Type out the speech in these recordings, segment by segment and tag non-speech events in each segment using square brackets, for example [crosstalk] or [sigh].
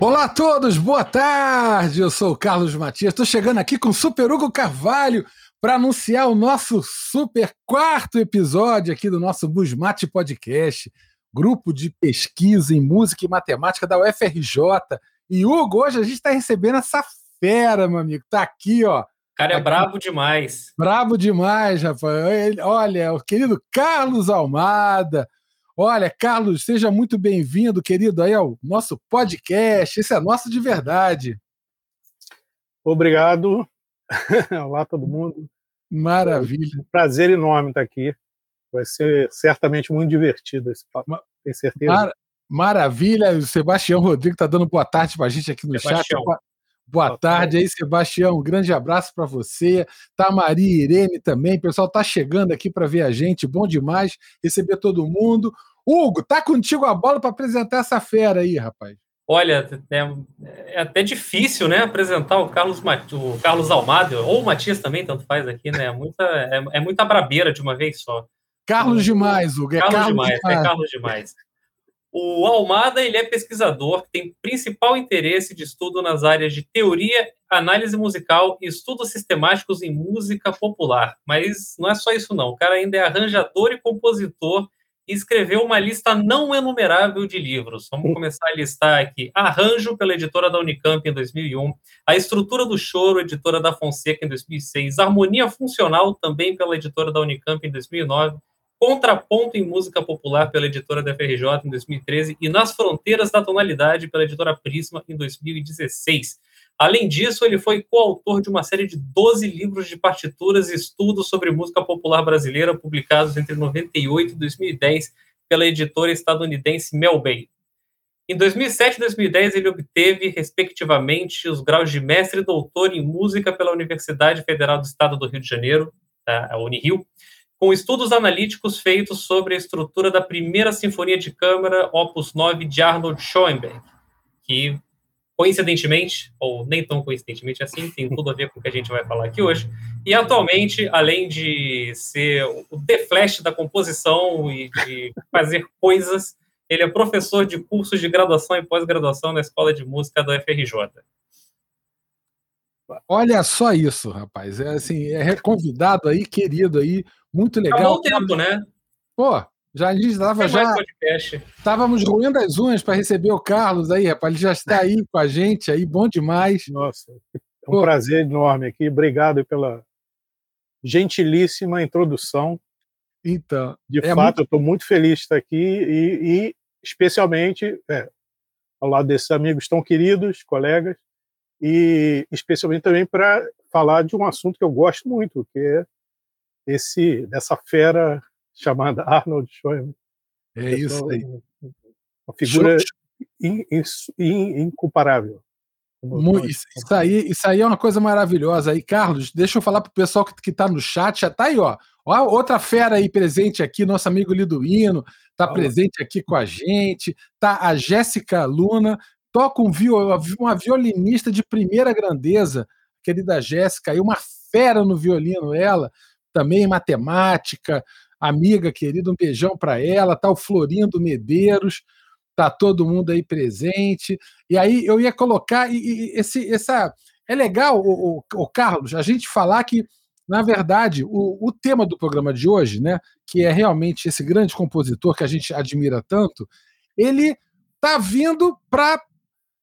Olá a todos, boa tarde. Eu sou o Carlos Matias. Estou chegando aqui com o Super Hugo Carvalho para anunciar o nosso super quarto episódio aqui do nosso Busmate Podcast, grupo de pesquisa em música e matemática da UFRJ. E Hugo, hoje a gente está recebendo essa fera, meu amigo. Tá aqui, ó. O cara é aqui. brabo demais. Brabo demais, rapaz. Olha, o querido Carlos Almada. Olha, Carlos, seja muito bem-vindo, querido, aí ao nosso podcast. Esse é nosso de verdade. Obrigado. [laughs] Olá, todo mundo. Maravilha. Um prazer enorme estar aqui. Vai ser certamente muito divertido esse papo, tenho certeza. Mar maravilha. O Sebastião Rodrigo está dando boa tarde para a gente aqui no Sebastião. chat. Boa, boa tarde aí, Sebastião. Um grande abraço para você. Tá a Maria Irene também. O pessoal tá chegando aqui para ver a gente. Bom demais receber todo mundo. Hugo, tá contigo a bola para apresentar essa fera aí, rapaz. Olha, é, é, até difícil, né, apresentar o Carlos, o Carlos Almada, ou o Matias também, tanto faz aqui, né? É muita, é, é muita brabeira de uma vez só. Carlos demais, Hugo. É Carlos, Carlos demais, demais, é Carlos demais. O Almada, ele é pesquisador tem principal interesse de estudo nas áreas de teoria, análise musical e estudos sistemáticos em música popular. Mas não é só isso, não. O cara ainda é arranjador e compositor e escreveu uma lista não enumerável de livros. Vamos começar a listar aqui. Arranjo, pela editora da Unicamp, em 2001. A Estrutura do Choro, editora da Fonseca, em 2006. Harmonia Funcional, também pela editora da Unicamp, em 2009. Contraponto em Música Popular, pela editora da FRJ, em 2013. E Nas Fronteiras da Tonalidade, pela editora Prisma, em 2016. Além disso, ele foi coautor de uma série de 12 livros de partituras e estudos sobre música popular brasileira, publicados entre 98 e 2010 pela editora estadunidense Melbay. Em 2007 e 2010, ele obteve, respectivamente, os graus de mestre e doutor em música pela Universidade Federal do Estado do Rio de Janeiro, a Unirio, com estudos analíticos feitos sobre a estrutura da primeira Sinfonia de Câmara, Opus 9, de Arnold Schoenberg, que coincidentemente, ou nem tão coincidentemente assim, tem tudo a ver com o que a gente vai falar aqui hoje. E atualmente, além de ser o The Flash da composição e de fazer coisas, ele é professor de cursos de graduação e pós-graduação na Escola de Música da UFRJ. Olha só isso, rapaz. É assim, é convidado aí, querido aí, muito legal. Há bom tempo, né? Pô, já a gente estava já. Estávamos roendo as unhas para receber o Carlos aí, rapaz. Ele já está aí com a gente aí, bom demais. Nossa, é um Pô. prazer enorme aqui. Obrigado pela gentilíssima introdução. Então. De é fato, muito... eu estou muito feliz de estar aqui e, e especialmente é, ao lado desses amigos tão queridos, colegas, e especialmente também para falar de um assunto que eu gosto muito, que é esse dessa fera chamada Arnold Schoenberg. É isso aí. Uma figura in, in, in, incomparável. Isso, isso, aí, isso aí é uma coisa maravilhosa. Aí, Carlos, deixa eu falar para o pessoal que está no chat. Já está aí, ó. ó. Outra fera aí presente aqui, nosso amigo Liduíno, está presente aqui com a gente. Tá a Jéssica Luna, toca um viol, uma violinista de primeira grandeza, querida Jéssica, aí uma fera no violino, ela também matemática, amiga querida, um beijão para ela, tá o Florindo Medeiros, tá todo mundo aí presente. E aí eu ia colocar e, e esse essa é legal, o, o, Carlos, a gente falar que na verdade o, o tema do programa de hoje, né, que é realmente esse grande compositor que a gente admira tanto, ele tá vindo para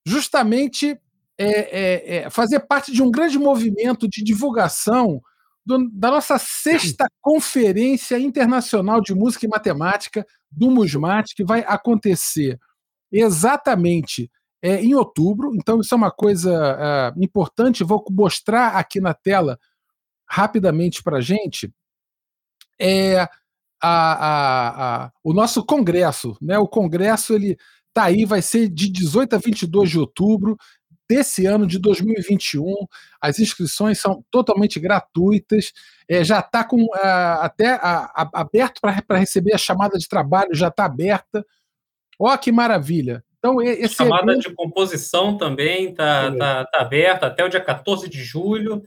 justamente é, é, é, fazer parte de um grande movimento de divulgação do, da nossa sexta [laughs] Conferência Internacional de Música e Matemática do MUSMAT, que vai acontecer exatamente é, em outubro. Então, isso é uma coisa é, importante. Vou mostrar aqui na tela rapidamente para a gente. É, a, a, a, o nosso congresso, né? O congresso ele tá aí, vai ser de 18 a 22 de outubro desse ano de 2021. As inscrições são totalmente gratuitas. É, já está com uh, até a, aberto para receber a chamada de trabalho, já está aberta. Ó, oh, que maravilha! Então, esse chamada evento... de composição também está tá, tá aberta até o dia 14 de julho.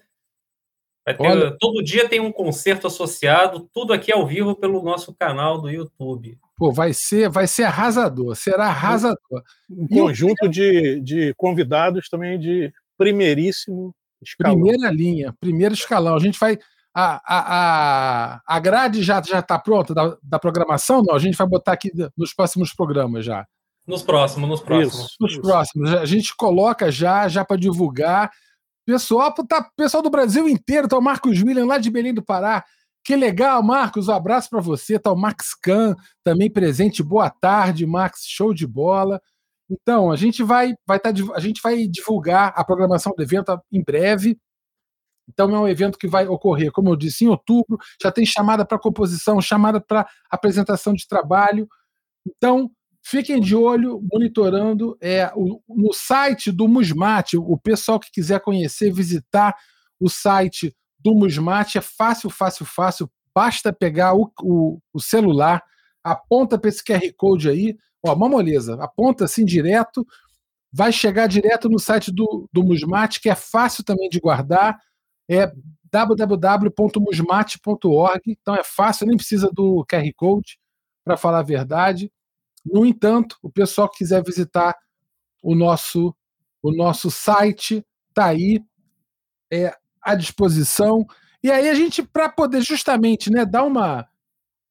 Ter, Olha... todo dia tem um concerto associado, tudo aqui ao vivo pelo nosso canal do YouTube. Pô, vai ser, vai ser arrasador, será arrasador. Um conjunto de, de convidados também de primeiríssimo escalão. Primeira linha, primeiro escalão. A gente vai. A, a, a, a grade já está pronta da, da programação? Não, a gente vai botar aqui nos próximos programas já. Nos próximos, nos próximos. Isso, nos isso. próximos. A gente coloca já, já para divulgar. Pessoal, tá, pessoal do Brasil inteiro, tá o Marcos William lá de Belém do Pará. Que legal, Marcos. Um abraço para você. Tá o Max Can também presente. Boa tarde, Max. Show de bola. Então, a gente vai, vai tá, a gente vai divulgar a programação do evento em breve. Então, é um evento que vai ocorrer, como eu disse, em outubro. Já tem chamada para composição, chamada para apresentação de trabalho. Então, fiquem de olho, monitorando é, o, no site do Musmate. O pessoal que quiser conhecer, visitar o site do Musmate é fácil, fácil, fácil. Basta pegar o, o, o celular, aponta para esse QR Code aí Ó, uma moleza, aponta assim direto, vai chegar direto no site do, do Musmate, que é fácil também de guardar, é www.musmate.org, então é fácil, nem precisa do QR Code, para falar a verdade. No entanto, o pessoal que quiser visitar o nosso, o nosso site, está aí é, à disposição. E aí a gente, para poder justamente né, dar uma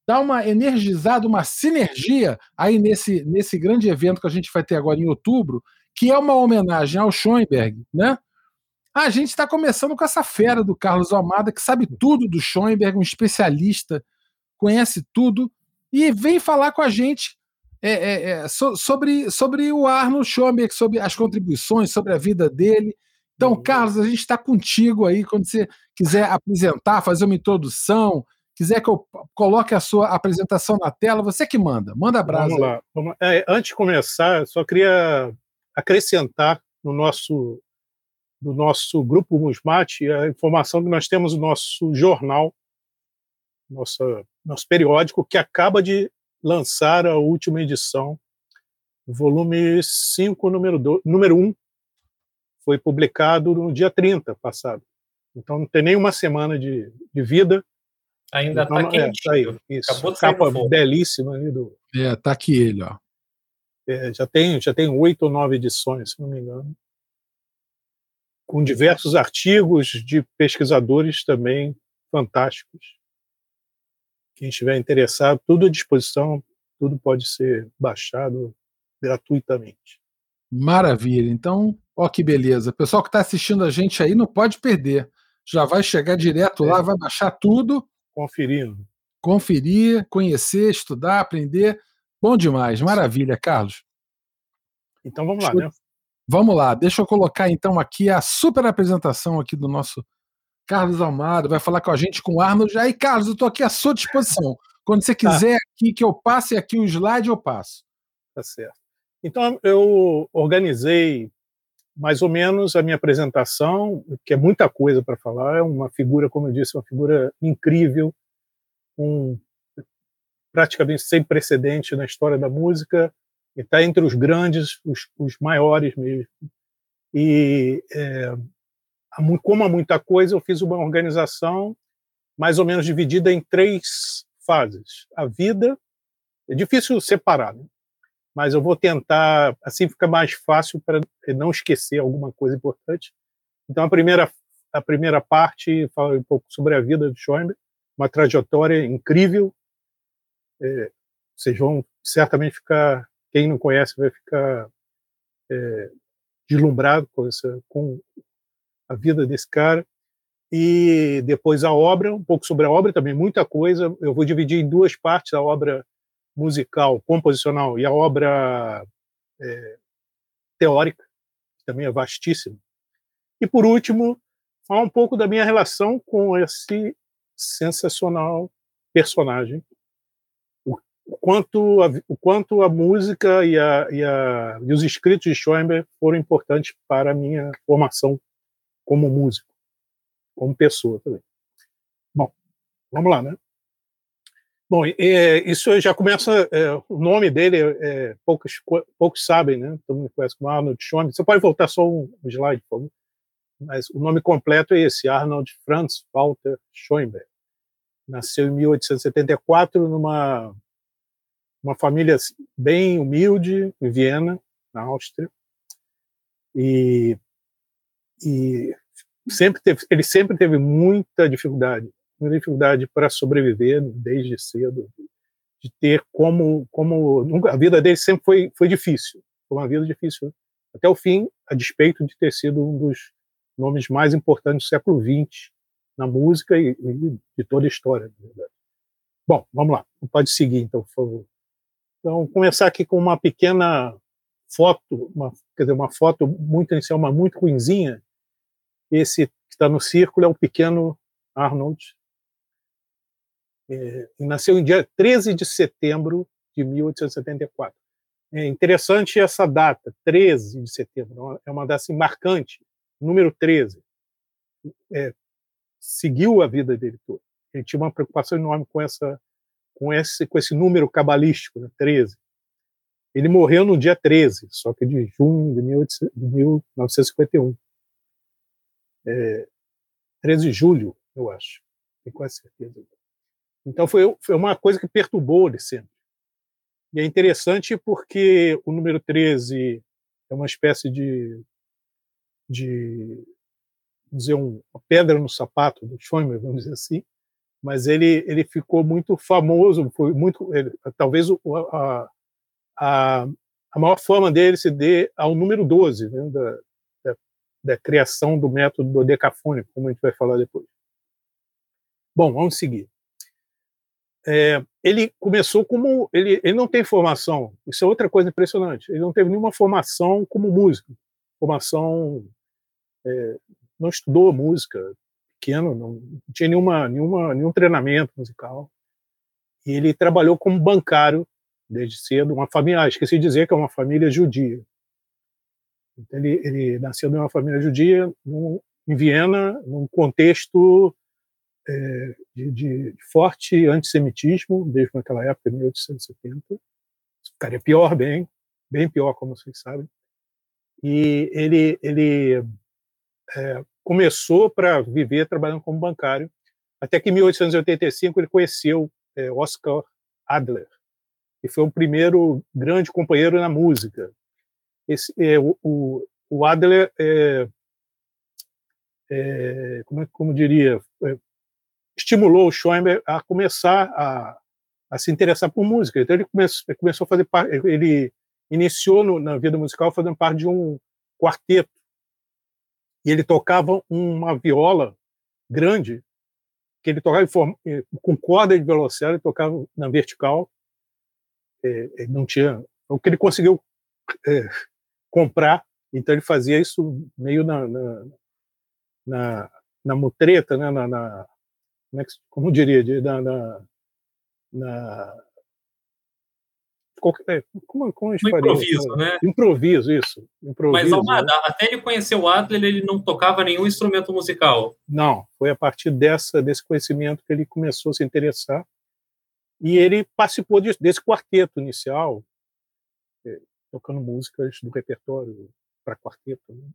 dar uma energizada, uma sinergia aí nesse, nesse grande evento que a gente vai ter agora em outubro, que é uma homenagem ao Schoenberg, né? A gente está começando com essa fera do Carlos Almada, que sabe tudo do Schoenberg, um especialista, conhece tudo, e vem falar com a gente é, é, é, so, sobre, sobre o Arnold Schoenberg, sobre as contribuições, sobre a vida dele. Então, uhum. Carlos, a gente está contigo aí quando você quiser apresentar, fazer uma introdução, quiser que eu coloque a sua apresentação na tela, você que manda. Manda abraço. Vamos lá. Vamos... É, antes de começar, só queria acrescentar no nosso do nosso grupo Musmate a informação que nós temos o nosso jornal, nosso, nosso periódico, que acaba de lançar a última edição, volume 5, número, do, número 1, foi publicado no dia 30 passado. Então não tem nem uma semana de, de vida, Ainda está então, quente. É, tá aí, isso. Acabou de Capa belíssima ali do. É, tá aqui ele, ó. É, já tem já tem oito ou nove edições, se não me engano, com diversos artigos de pesquisadores também fantásticos. Quem estiver interessado, tudo à disposição, tudo pode ser baixado gratuitamente. Maravilha. Então, ó que beleza. Pessoal que está assistindo a gente aí não pode perder. Já vai chegar direto é. lá, vai baixar tudo conferindo. Conferir, conhecer, estudar, aprender. Bom demais, maravilha, Carlos. Então vamos lá, né? Vamos lá, deixa eu colocar então aqui a super apresentação aqui do nosso Carlos Almada, vai falar com a gente com o Arnold. Aí, Carlos, eu estou aqui à sua disposição. Quando você tá. quiser aqui que eu passe aqui o slide, eu passo. Tá certo. Então, eu organizei mais ou menos a minha apresentação, que é muita coisa para falar, é uma figura, como eu disse, uma figura incrível, um praticamente sem precedente na história da música, e está entre os grandes, os, os maiores mesmo. E é, como há muita coisa, eu fiz uma organização mais ou menos dividida em três fases. A vida, é difícil separar, né? Mas eu vou tentar, assim fica mais fácil para não esquecer alguma coisa importante. Então, a primeira, a primeira parte fala um pouco sobre a vida do Schoenberg, uma trajetória incrível. É, vocês vão certamente ficar, quem não conhece vai ficar é, deslumbrado com, essa, com a vida desse cara. E depois a obra, um pouco sobre a obra também, muita coisa. Eu vou dividir em duas partes a obra musical, composicional e a obra é, teórica, que também é vastíssima. E, por último, falar um pouco da minha relação com esse sensacional personagem, o, quanto, a, o quanto a música e, a, e, a, e os escritos de Schoenberg foram importantes para a minha formação como músico, como pessoa também. Bom, vamos lá, né? Bom, é, isso já começa. É, o nome dele, é, poucos, poucos sabem, né? Todo mundo conhece como Arnold Schoenberg. Você pode voltar só um slide, por favor? Mas o nome completo é esse: Arnold Franz Walter Schoenberg. Nasceu em 1874 numa uma família bem humilde em Viena, na Áustria, e, e sempre teve, ele sempre teve muita dificuldade, muita dificuldade para sobreviver desde cedo, de ter como como a vida dele sempre foi foi difícil, foi uma vida difícil até o fim, a despeito de ter sido um dos nomes mais importantes do século XX na música e, e de toda a história. Bom, vamos lá. Pode seguir, então, por favor. Então, começar aqui com uma pequena foto, uma, quer dizer, uma foto muito inicial, uma muito ruinzinha. Esse que está no círculo é o pequeno Arnold. É, nasceu em dia 13 de setembro de 1874. É interessante essa data, 13 de setembro, é uma data assim, marcante, número 13. É, seguiu a vida dele toda. Ele tinha uma preocupação enorme com essa com esse com esse número cabalístico, né, 13. Ele morreu no dia 13, só que de junho de, 1951. É, 13 de julho, eu acho. Tenho quase certeza. Então foi, foi uma coisa que perturbou ele sempre. E é interessante porque o número 13 é uma espécie de, de dizer, um, uma pedra no sapato do Schoenberg, vamos dizer assim, mas ele ele ficou muito famoso, foi muito ele, talvez a, a, a maior fama dele se dê ao número 12, né, da, da, da, criação do método dodecafônico, como a gente vai falar depois. Bom, vamos seguir. É, ele começou como ele, ele não tem formação. Isso é outra coisa impressionante. Ele não teve nenhuma formação como músico, formação é, não estudou música, pequeno, não tinha nenhuma, nenhuma, nenhum treinamento musical. E ele trabalhou como bancário desde cedo, uma família, ah, esqueci de dizer que é uma família judia. Então, ele, ele nasceu numa família judia no, em Viena, num contexto é, de, de, forte antissemitismo, desde naquela época, 1870. Ficaria pior, bem, bem pior, como vocês sabem. E ele, ele é, começou para viver trabalhando como bancário, até que em 1885 ele conheceu é, Oscar Adler, que foi o primeiro grande companheiro na música. Esse, é, o, o, Adler, é, é como, é, como diria, é, estimulou o Schoenberg a começar a, a se interessar por música. Então ele começou, ele começou a fazer parte, ele iniciou no, na vida musical fazendo parte de um quarteto. E ele tocava uma viola grande, que ele tocava com corda de violoncelo, ele tocava na vertical, é, não tinha o que ele conseguiu é, comprar, então ele fazia isso meio na na, na, na mutreta, né, na, na como diria, na, na, na qualquer, como, como um improviso, né? Improviso, isso. Improviso, Mas, Almada, né? até ele conhecer o Adler, ele não tocava nenhum instrumento musical. Não, foi a partir dessa, desse conhecimento que ele começou a se interessar. E ele participou de, desse quarteto inicial, é, tocando músicas do repertório para quarteto. Né?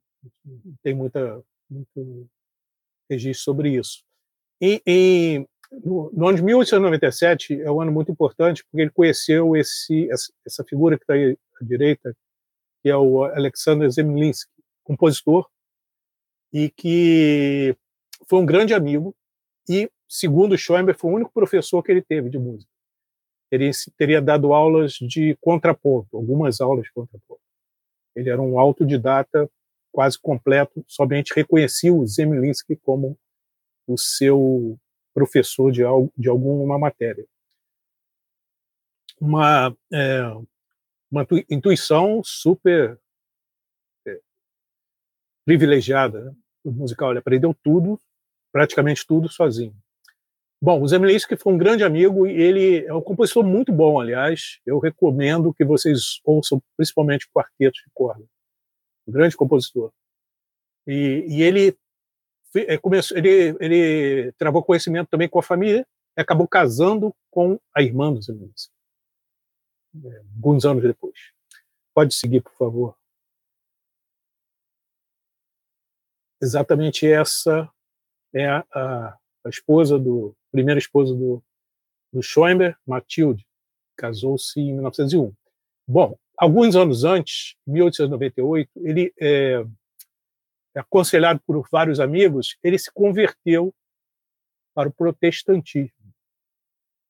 Não tem muita, muito registro sobre isso. E, e no, no, ano de 1897 é um ano muito importante porque ele conheceu esse essa, figura que está à direita, que é o Alexander Zemlinsky, compositor, e que foi um grande amigo e, segundo Schoenberg, foi o único professor que ele teve de música. Ele teria dado aulas de contraponto, algumas aulas de contraponto. Ele era um autodidata quase completo, somente reconhecia o Zemlinsky como o seu professor de, algo, de alguma matéria. Uma, é, uma intuição super é, privilegiada né, musical. Ele aprendeu tudo, praticamente tudo, sozinho. Bom, o Zemlinsky foi um grande amigo e ele é um compositor muito bom, aliás. Eu recomendo que vocês ouçam principalmente quartetos de corda. Um grande compositor. E, e ele começou, ele, ele travou conhecimento também com a família e acabou casando com a irmã dos irmãos. É, alguns anos depois. Pode seguir, por favor. Exatamente essa é a, a, a esposa do, a primeira esposa do, do Schoenberg, Mathilde casou-se em 1901. Bom, alguns anos antes, 1898, ele é, aconselhado por vários amigos, ele se converteu para o protestantismo,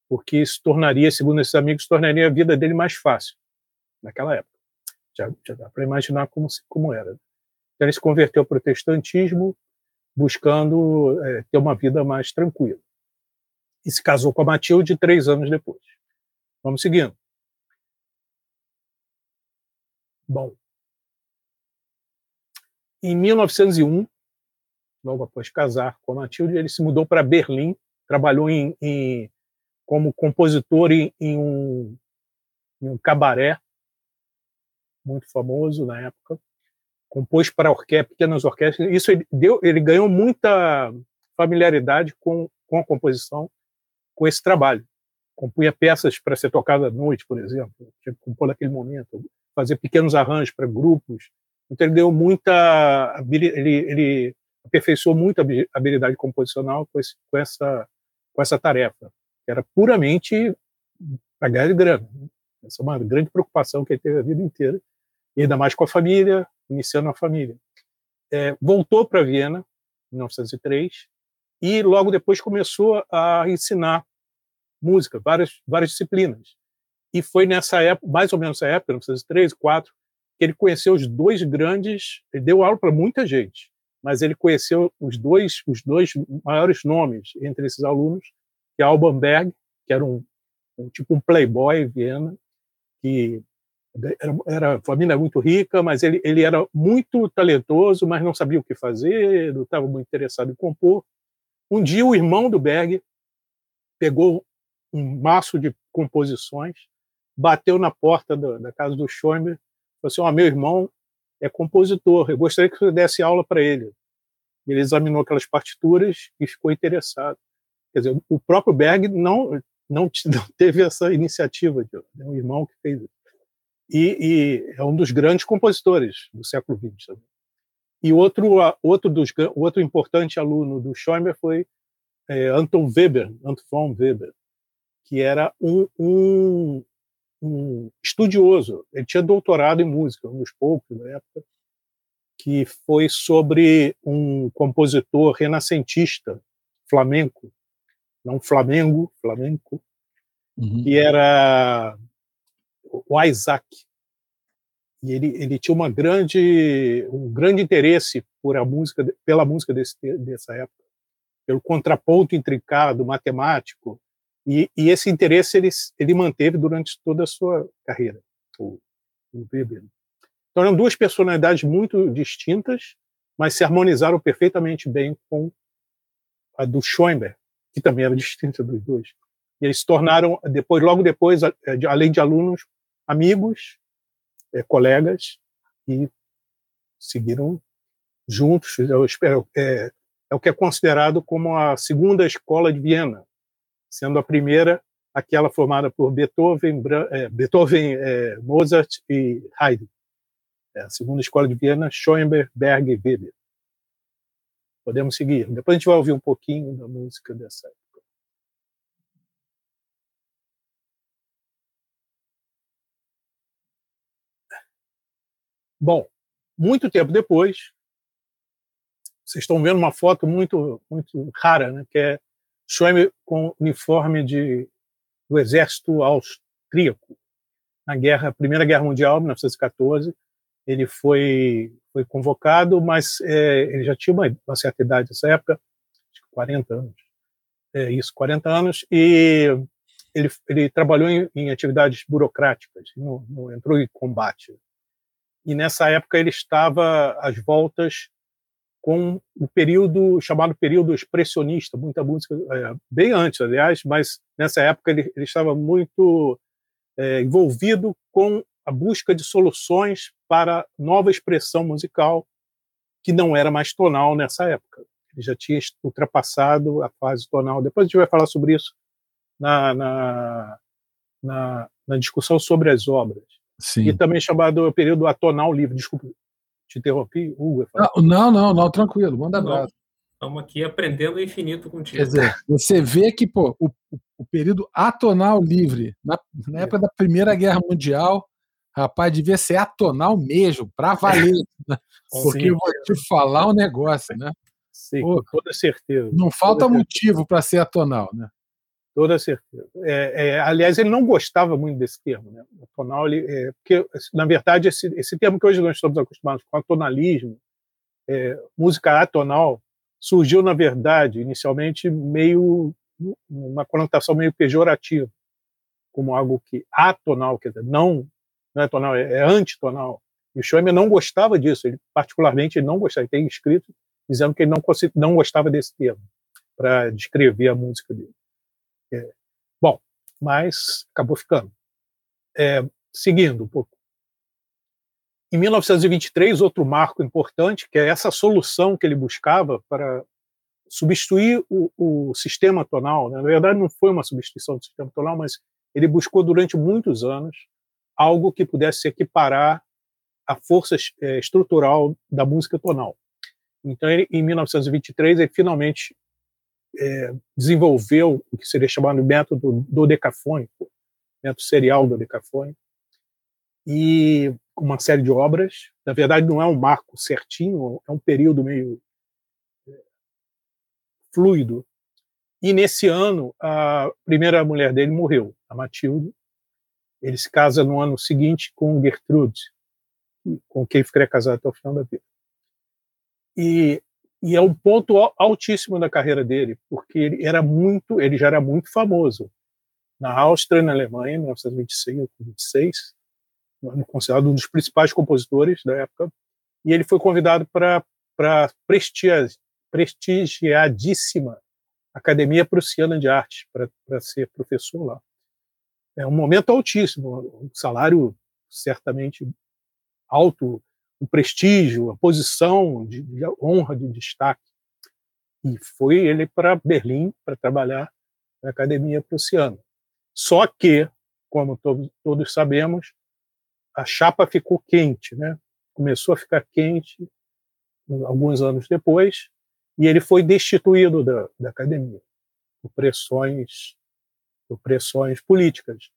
porque se tornaria, segundo esses amigos, tornaria a vida dele mais fácil naquela época. Já, já dá para imaginar como, como era. Então, ele se converteu ao protestantismo, buscando é, ter uma vida mais tranquila. E se casou com a Matilde três anos depois. Vamos seguindo. Bom, em 1901, logo após casar com a Matilde, ele se mudou para Berlim, trabalhou em, em, como compositor em, em, um, em um cabaré muito famoso na época, compôs para orquestra, pequenas orquestras. Isso ele, deu, ele ganhou muita familiaridade com, com a composição, com esse trabalho. Compunha peças para ser tocada à noite, por exemplo, tinha que compor naquele momento, fazer pequenos arranjos para grupos, então ele deu muita, ele, ele aperfeiçoou muito a habilidade composicional com, esse, com essa com essa tarefa, que era puramente para ganhar grana. Essa é uma grande preocupação que ele teve a vida inteira, e ainda mais com a família, iniciando a família. É, voltou para Viena, em 1903, e logo depois começou a ensinar música, várias, várias disciplinas. E foi nessa época, mais ou menos nessa época, 1903, 2004, que ele conheceu os dois grandes, ele deu aula para muita gente, mas ele conheceu os dois, os dois maiores nomes entre esses alunos, que é Alban Berg, que era um, um tipo um playboy em Viena, que era, era família muito rica, mas ele, ele era muito talentoso, mas não sabia o que fazer, não estava muito interessado em compor. Um dia o irmão do Berg pegou um maço de composições, bateu na porta da, da casa do Schoenberg Assim: oh, meu irmão é compositor, eu gostaria que você desse aula para ele. Ele examinou aquelas partituras e ficou interessado. Quer dizer, o próprio Berg não, não, [laughs] teve essa iniciativa, é um irmão que fez isso. E, e, é um dos grandes compositores do século XX. E outro, outro, dos, outro importante aluno do Schoenberg foi é, Anton Weber, Anton von Weber, que era um, um, um estudioso. Ele tinha doutorado em música, um dos poucos na época, que foi sobre um compositor renascentista flamenco, não Flamengo, flamenco, uhum. que era o Isaac. E ele, ele tinha uma grande, um grande interesse por a música, pela música desse, dessa época, pelo contraponto intricado, matemático, e, e, esse interesse ele, ele manteve durante toda a sua carreira, o, o Weber. Então eram duas personalidades muito distintas, mas se harmonizaram perfeitamente bem com a do Schoenberg, que também era [laughs] distinta dos dois. E eles se tornaram, depois, logo depois, além de alunos, amigos, é, colegas, e seguiram juntos. Espero, é, é o que é considerado como a segunda escola de Viena, sendo a primeira aquela formada por Beethoven, é, Beethoven é, Mozart e Haydn. É a segunda escola de Viena, Schoenberg, Berg e Weber. Podemos seguir. Depois a gente vai ouvir um pouquinho da música dessa época. Bom, muito tempo depois, vocês estão vendo uma foto muito muito rara, né, que é Schoenberg com uniforme de, do exército austríaco. Na guerra, Primeira Guerra Mundial, 1914, ele foi foi convocado, mas é, ele já tinha uma, uma, certa idade nessa época, acho que 40 anos. É isso, 40 anos, e ele, ele trabalhou em, em atividades burocráticas, não, não entrou em combate. E nessa época ele estava às voltas com o período chamado período expressionista, muita música, é, bem antes, aliás, mas nessa época ele, ele estava muito é, envolvido com a busca de soluções para nova expressão musical que não era mais tonal nessa época. Ele já tinha ultrapassado a fase tonal. Depois a gente vai falar sobre isso na, na, na, na discussão sobre as obras. Sim. E também chamado período atonal livre. Desculpa, te interrompi, Hugo. Não, não, não, tranquilo, manda abraço. Estamos aqui aprendendo o infinito contigo. Quer dizer, você vê que pô, o, o período atonal livre. Na, na época da Primeira Guerra Mundial, rapaz, devia ser atonal mesmo, para valer. [laughs] Né? Porque Sim. eu vou te falar um negócio, né? Sim, Pô, com toda certeza. Não falta motivo para ser atonal, né? Toda certeza. É, é, aliás, ele não gostava muito desse termo, né? Atonal, ele, é, porque, na verdade, esse, esse termo que hoje nós estamos acostumados com atonalismo, é, música atonal, surgiu, na verdade, inicialmente meio uma conotação meio pejorativa, como algo que atonal, quer dizer, não, não é tonal, é, é antitonal. E o Schoemer não gostava disso, ele particularmente ele não gostava, ele tem escrito dizendo que ele não, não gostava desse termo para descrever a música dele. É, bom, mas acabou ficando. É, seguindo um pouco. Em 1923, outro marco importante, que é essa solução que ele buscava para substituir o, o sistema tonal. Né? Na verdade, não foi uma substituição do sistema tonal, mas ele buscou durante muitos anos algo que pudesse equiparar a força é, estrutural da música tonal. Então, ele, em 1923, ele finalmente é, desenvolveu o que seria chamado método dodecafônico, método serial dodecafônico, e uma série de obras. Na verdade, não é um marco certinho, é um período meio é, fluido. E nesse ano, a primeira mulher dele morreu, a Matilde. Ele se casa no ano seguinte com Gertrude, com quem ficaria casado até o final da vida. E, e é um ponto altíssimo da carreira dele, porque ele era muito, ele já era muito famoso na Áustria na Alemanha, em 1926, 26, considerado um dos principais compositores da época, e ele foi convidado para a prestigiadíssima Academia Prussiana de Arte, para ser professor lá. É um momento altíssimo, um salário certamente alto, o prestígio, a posição de, de honra, de destaque. E foi ele para Berlim para trabalhar na Academia Prussiana. Só que, como todos, todos sabemos, a chapa ficou quente, né? Começou a ficar quente alguns anos depois e ele foi destituído da, da academia por pressões, por pressões políticas.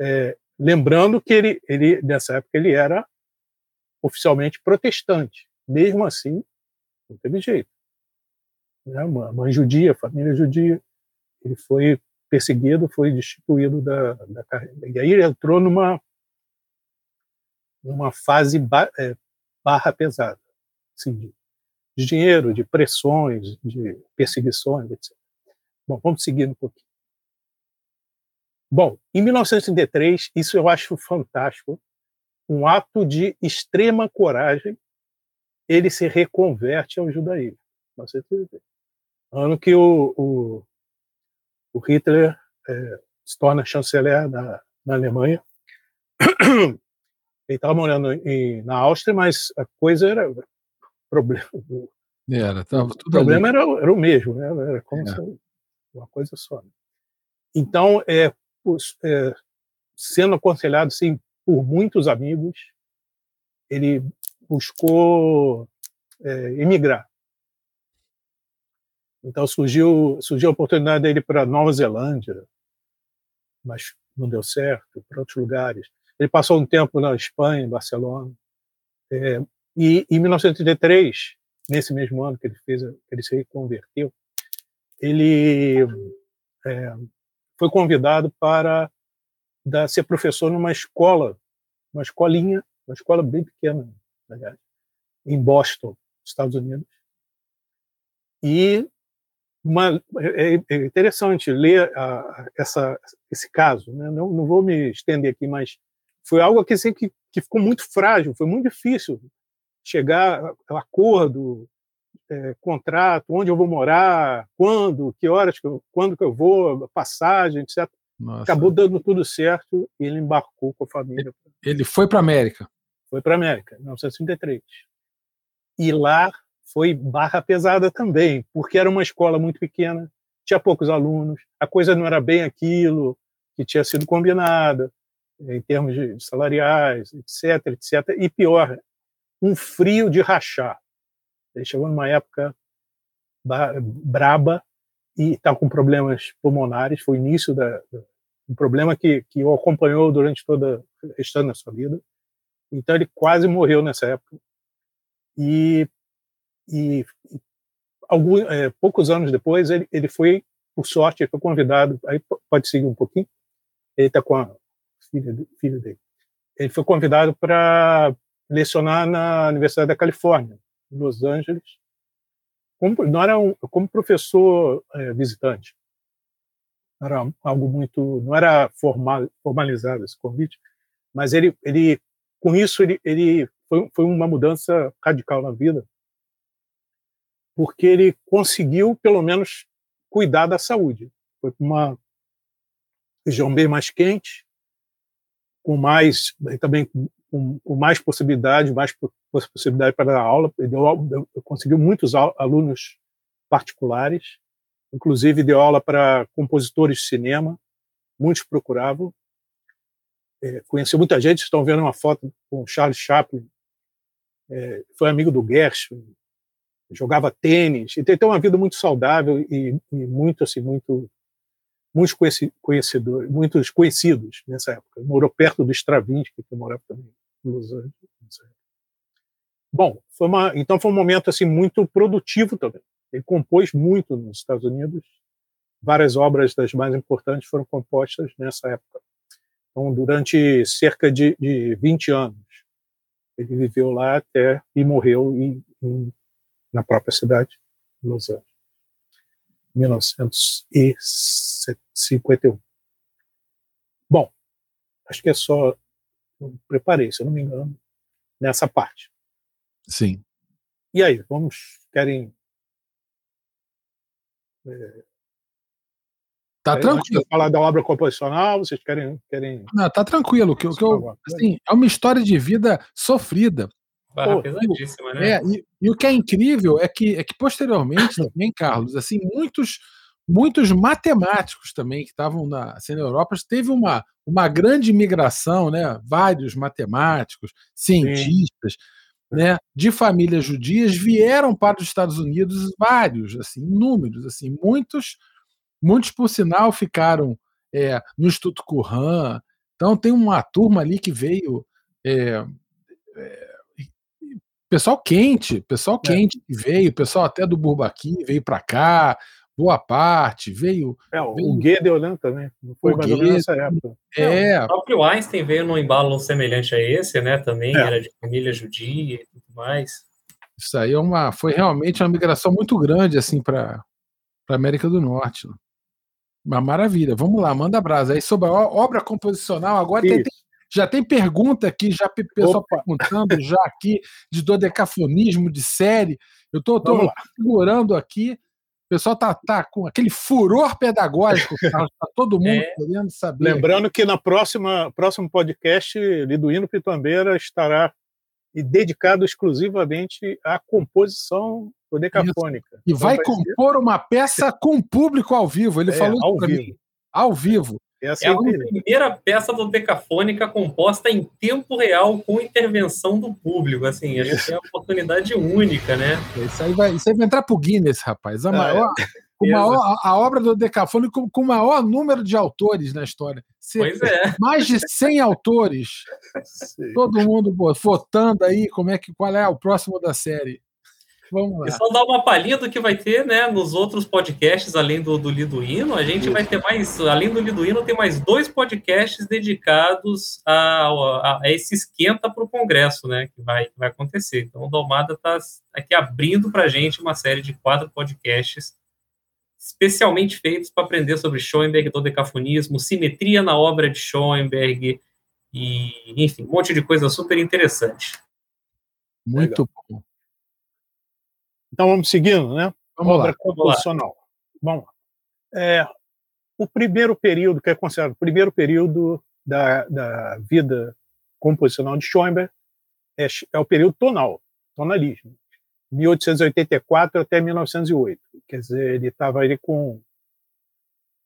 É, lembrando que ele, ele nessa época ele era oficialmente protestante. Mesmo assim, não teve jeito. Né? Mãe judia, família judia, ele foi perseguido, foi destituído da, da carreira. E aí ele entrou numa numa fase é, barra pesada, assim, de, de dinheiro, de pressões, de perseguições, etc. Bom, vamos seguir um pouquinho. Bom, em 1933, isso eu acho fantástico, um ato de extrema coragem, ele se reconverte ao judaísmo. Ano que o, o, o Hitler é, se torna chanceler da, na Alemanha, Ele estava morando em, na Áustria, mas a coisa era problema. Era, tava tudo o problema era, era, o mesmo, né? Era como é. se, uma coisa só. Né? Então, é, os, é, sendo aconselhado sim por muitos amigos, ele buscou é, emigrar. Então surgiu surgiu a oportunidade dele para Nova Zelândia, mas não deu certo, para outros lugares. Ele passou um tempo na Espanha, em Barcelona. É, e em 1933, nesse mesmo ano que ele fez, que ele se converteu, ele é, foi convidado para dar, ser professor numa escola, uma escolinha, uma escola bem pequena, em Boston, Estados Unidos. E uma, é, é interessante ler a, essa, esse caso. Né? Não, não vou me estender aqui, mas foi algo que, assim, que, que ficou muito frágil, foi muito difícil chegar ao acordo, é, contrato, onde eu vou morar, quando, que horas, que eu, quando que eu vou, passagem, etc. Nossa. Acabou dando tudo certo e ele embarcou com a família. Ele foi para a América. Foi para a América, em 1933. E lá foi barra pesada também, porque era uma escola muito pequena, tinha poucos alunos, a coisa não era bem aquilo que tinha sido combinada em termos de salariais, etc, etc. E pior, um frio de rachar. Ele chegou numa época braba e está com problemas pulmonares. Foi o início da, um problema que, que o acompanhou durante toda o restante da sua vida. Então ele quase morreu nessa época. E, e alguns, é, poucos anos depois ele, ele foi, por sorte, ele foi convidado. Aí pode seguir um pouquinho. Ele está com a filha, filha dele. Ele foi convidado para lecionar na Universidade da Califórnia, em Los Angeles. Como, não era um, como professor é, visitante era algo muito não era formal, formalizado esse convite mas ele ele com isso ele, ele foi, foi uma mudança radical na vida porque ele conseguiu pelo menos cuidar da saúde. Foi para uma região bem mais quente com mais também com, com mais possibilidade mais possibilidade para dar aula ele deu, conseguiu muitos alunos particulares inclusive deu aula para compositores de cinema, muitos procuravam. É, conheceu muita gente, estão vendo uma foto com Charles Chaplin, é, foi amigo do Gershwin, jogava tênis, e tem uma vida muito saudável e, e muito assim, muito muitos conhecedores, muitos conhecidos nessa época. Morou perto do Stravinsky, que morava também Los Angeles. Bom, foi uma, então foi um momento assim muito produtivo também. Ele compôs muito nos Estados Unidos. Várias obras das mais importantes foram compostas nessa época. Então, durante cerca de, de 20 anos, ele viveu lá até e morreu em, em, na própria cidade, Los Angeles, 1951. Bom, acho que é só. Preparei, se eu não me engano, nessa parte. Sim. E aí, vamos. Querem Tá é, tranquilo. Falar da obra composicional, vocês querem. querem... Não, tá tranquilo. Que, que eu, assim, é uma história de vida sofrida. Barra pesadíssima, né? É, e, e, o que é incrível é que, é que posteriormente [coughs] também, Carlos, assim, muitos, muitos matemáticos também que estavam na, assim, na Europa, teve uma, uma grande migração, né? Vários matemáticos, cientistas. Sim né, de famílias judias vieram para os Estados Unidos vários, assim, inúmeros, assim, muitos, muitos por sinal ficaram é, no Instituto Curran. Então tem uma turma ali que veio é, é, pessoal quente, pessoal é. quente que veio, pessoal até do Burbaqui veio para cá, boa parte, veio. É, o veio, Gödel também, não foi mais ou menos nessa época. É. é. O próprio Einstein veio num embalo semelhante a esse, né? Também é. era de família judia e tudo mais. Isso aí é uma, foi realmente uma migração muito grande assim para a América do Norte. Né? Uma maravilha. Vamos lá, manda brasa. Aí sobre a obra composicional, agora tem, tem, já tem pergunta aqui, já pessoal Opa. perguntando já aqui de dodecafonismo, de série. Eu estou segurando aqui o pessoal tá, tá com aquele furor pedagógico, [laughs] tá, tá todo mundo é. querendo saber. Lembrando que na próxima próximo podcast, Liduíno Pitambeira estará dedicado exclusivamente à composição decafônica. E vai, então, compor ser... uma peça com público ao vivo. Ele é, falou ao vivo. Mim, ao vivo. Essa é a primeira peça do Decafônica composta em tempo real com intervenção do público. Assim, a gente tem uma oportunidade única, né? Isso aí vai, isso aí vai entrar pro Guinness, rapaz. A, maior, é. maior, a, a, obra do Decafônico com, o maior número de autores na história. pois é. Mais de 100 autores. [laughs] Sim. Todo mundo votando aí como é que, qual é o próximo da série. Vamos lá. E só dar uma palhinha do que vai ter, né, nos outros podcasts, além do, do Liduíno, a gente Isso. vai ter mais, além do Liduíno, tem mais dois podcasts dedicados a, a, a esse esquenta para o Congresso, né, que vai, que vai acontecer. Então, o Domada está aqui abrindo para a gente uma série de quatro podcasts especialmente feitos para aprender sobre Schoenberg, dodecafonismo, simetria na obra de Schoenberg, e, enfim, um monte de coisa super interessante. Muito Legal. bom. Então vamos seguindo, né? Vamos Obra lá, composicional. Vamos lá. É, o primeiro período, que é considerado o primeiro período da, da vida composicional de Schoenberg, é, é o período tonal, tonalismo. 1884 até 1908. Quer dizer, ele estava aí com.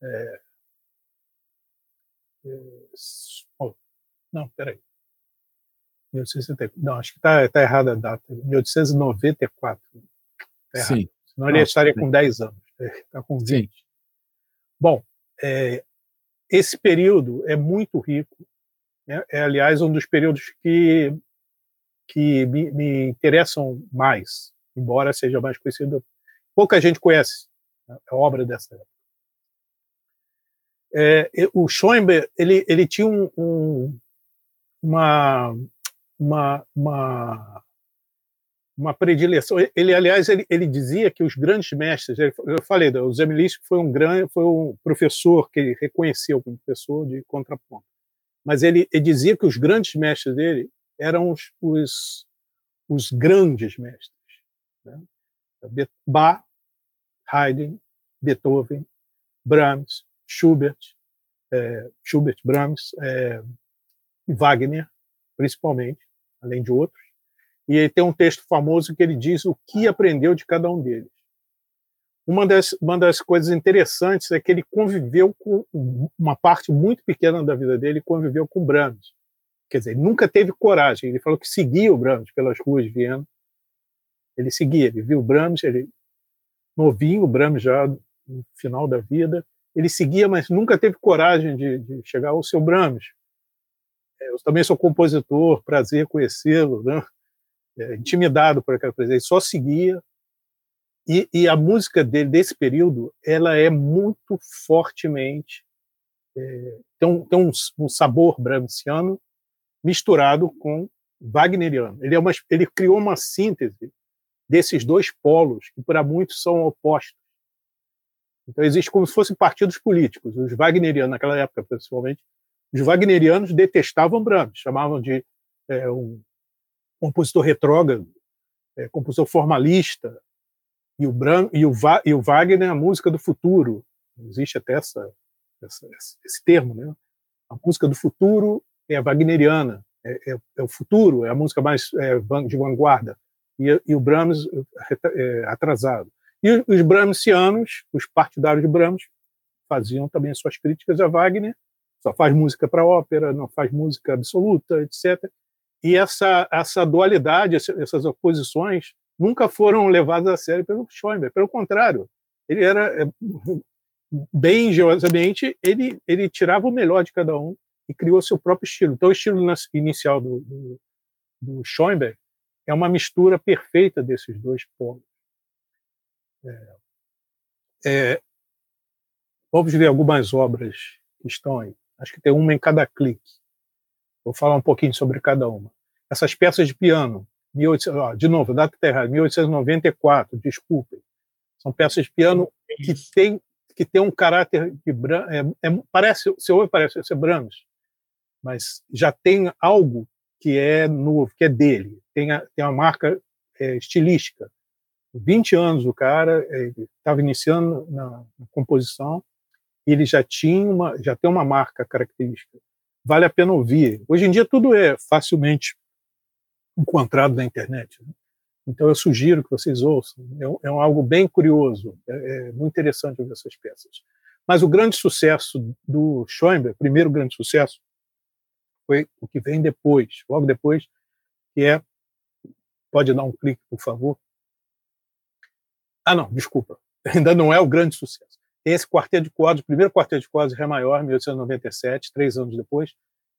É, é, oh, não, peraí. 1864. Não, acho que está tá errada a data. 1894. Sim. Senão ele estaria com 10 anos. está com 20. Sim. Bom, é, esse período é muito rico. Né? É, aliás, um dos períodos que, que me, me, interessam mais, embora seja mais conhecido. Pouca gente conhece a obra dessa época. É, o Schoenberg ele, ele tinha um, um, uma, uma, uma, uma predileção. Ele, aliás, ele, ele dizia que os grandes mestres, eu falei, o Zemlinsky foi um grande, foi um professor que ele reconheceu como professor de contraponto. Mas ele, ele dizia que os grandes mestres dele eram os, os, os grandes mestres. Né? Bach, Haydn, Beethoven, Brahms, Schubert, é, Schubert, Brahms, é, Wagner, principalmente, além de outros. E ele tem um texto famoso que ele diz o que aprendeu de cada um deles. Uma das, uma das coisas interessantes é que ele conviveu com uma parte muito pequena da vida dele, conviveu com Brahms. Quer dizer, ele nunca teve coragem. Ele falou que seguia o Brahms pelas ruas de Viena. Ele seguia, ele viu Brahms, ele novinho, Brahms já no final da vida, ele seguia, mas nunca teve coragem de, de chegar ao seu Brahms. É, eu também sou compositor, prazer conhecê-lo, né? É, intimidado por aquela coisa. Ele só seguia. E, e, a música dele desse período, ela é muito fortemente é, tem, um, tem um, um, sabor brahmsiano misturado com wagneriano. Ele, é uma, ele criou uma síntese desses dois polos que para muitos são opostos. Então existe como se fossem partidos políticos. Os wagnerianos naquela época, principalmente, os wagnerianos detestavam Brahms, chamavam de é, um compositor retrógrado, é, compositor formalista, e o, Bram, e, o, e o Wagner a música do futuro. Existe até essa, essa, esse termo, né? A música do futuro é a wagneriana, é, é, é o futuro, é a música mais é, de vanguarda, e, e o Brahms é, atrasado. E os Brahmsianos, os partidários de Brahms, faziam também suas críticas a Wagner, só faz música para ópera, não faz música absoluta, etc. E essa, essa dualidade, essas oposições, nunca foram levadas a sério pelo Schoenberg. Pelo contrário, ele era, é, bem engenhosamente, ele, ele tirava o melhor de cada um e criou seu próprio estilo. Então, o estilo inicial do, do, do Schoenberg é uma mistura perfeita desses dois polos. É, é, vamos ver algumas obras que estão aí. Acho que tem uma em cada clique. Vou falar um pouquinho sobre cada uma. Essas peças de piano, 1800, ó, de novo, data errada, 1894, desculpem. São peças de piano que tem que tem um caráter de é, é, parece, se ouve parece ser Brahms, mas já tem algo que é novo, que é dele. Tem, a, tem uma marca é, estilística. 20 anos o cara estava é, iniciando na, na, composição e ele já tinha uma, já tem uma marca característica. Vale a pena ouvir. Hoje em dia tudo é facilmente encontrado na internet. Né? Então eu sugiro que vocês ouçam. É, é algo bem curioso, é, é, muito interessante ouvir essas peças. Mas o grande sucesso do Schoenberg, o primeiro grande sucesso, foi o que vem depois, logo depois, que é. Pode dar um clique, por favor? Ah, não, desculpa. [laughs] Ainda não é o grande sucesso. Esse quarteto de cordas, o primeiro quarteto de cordas, Ré maior, 1897, três anos depois,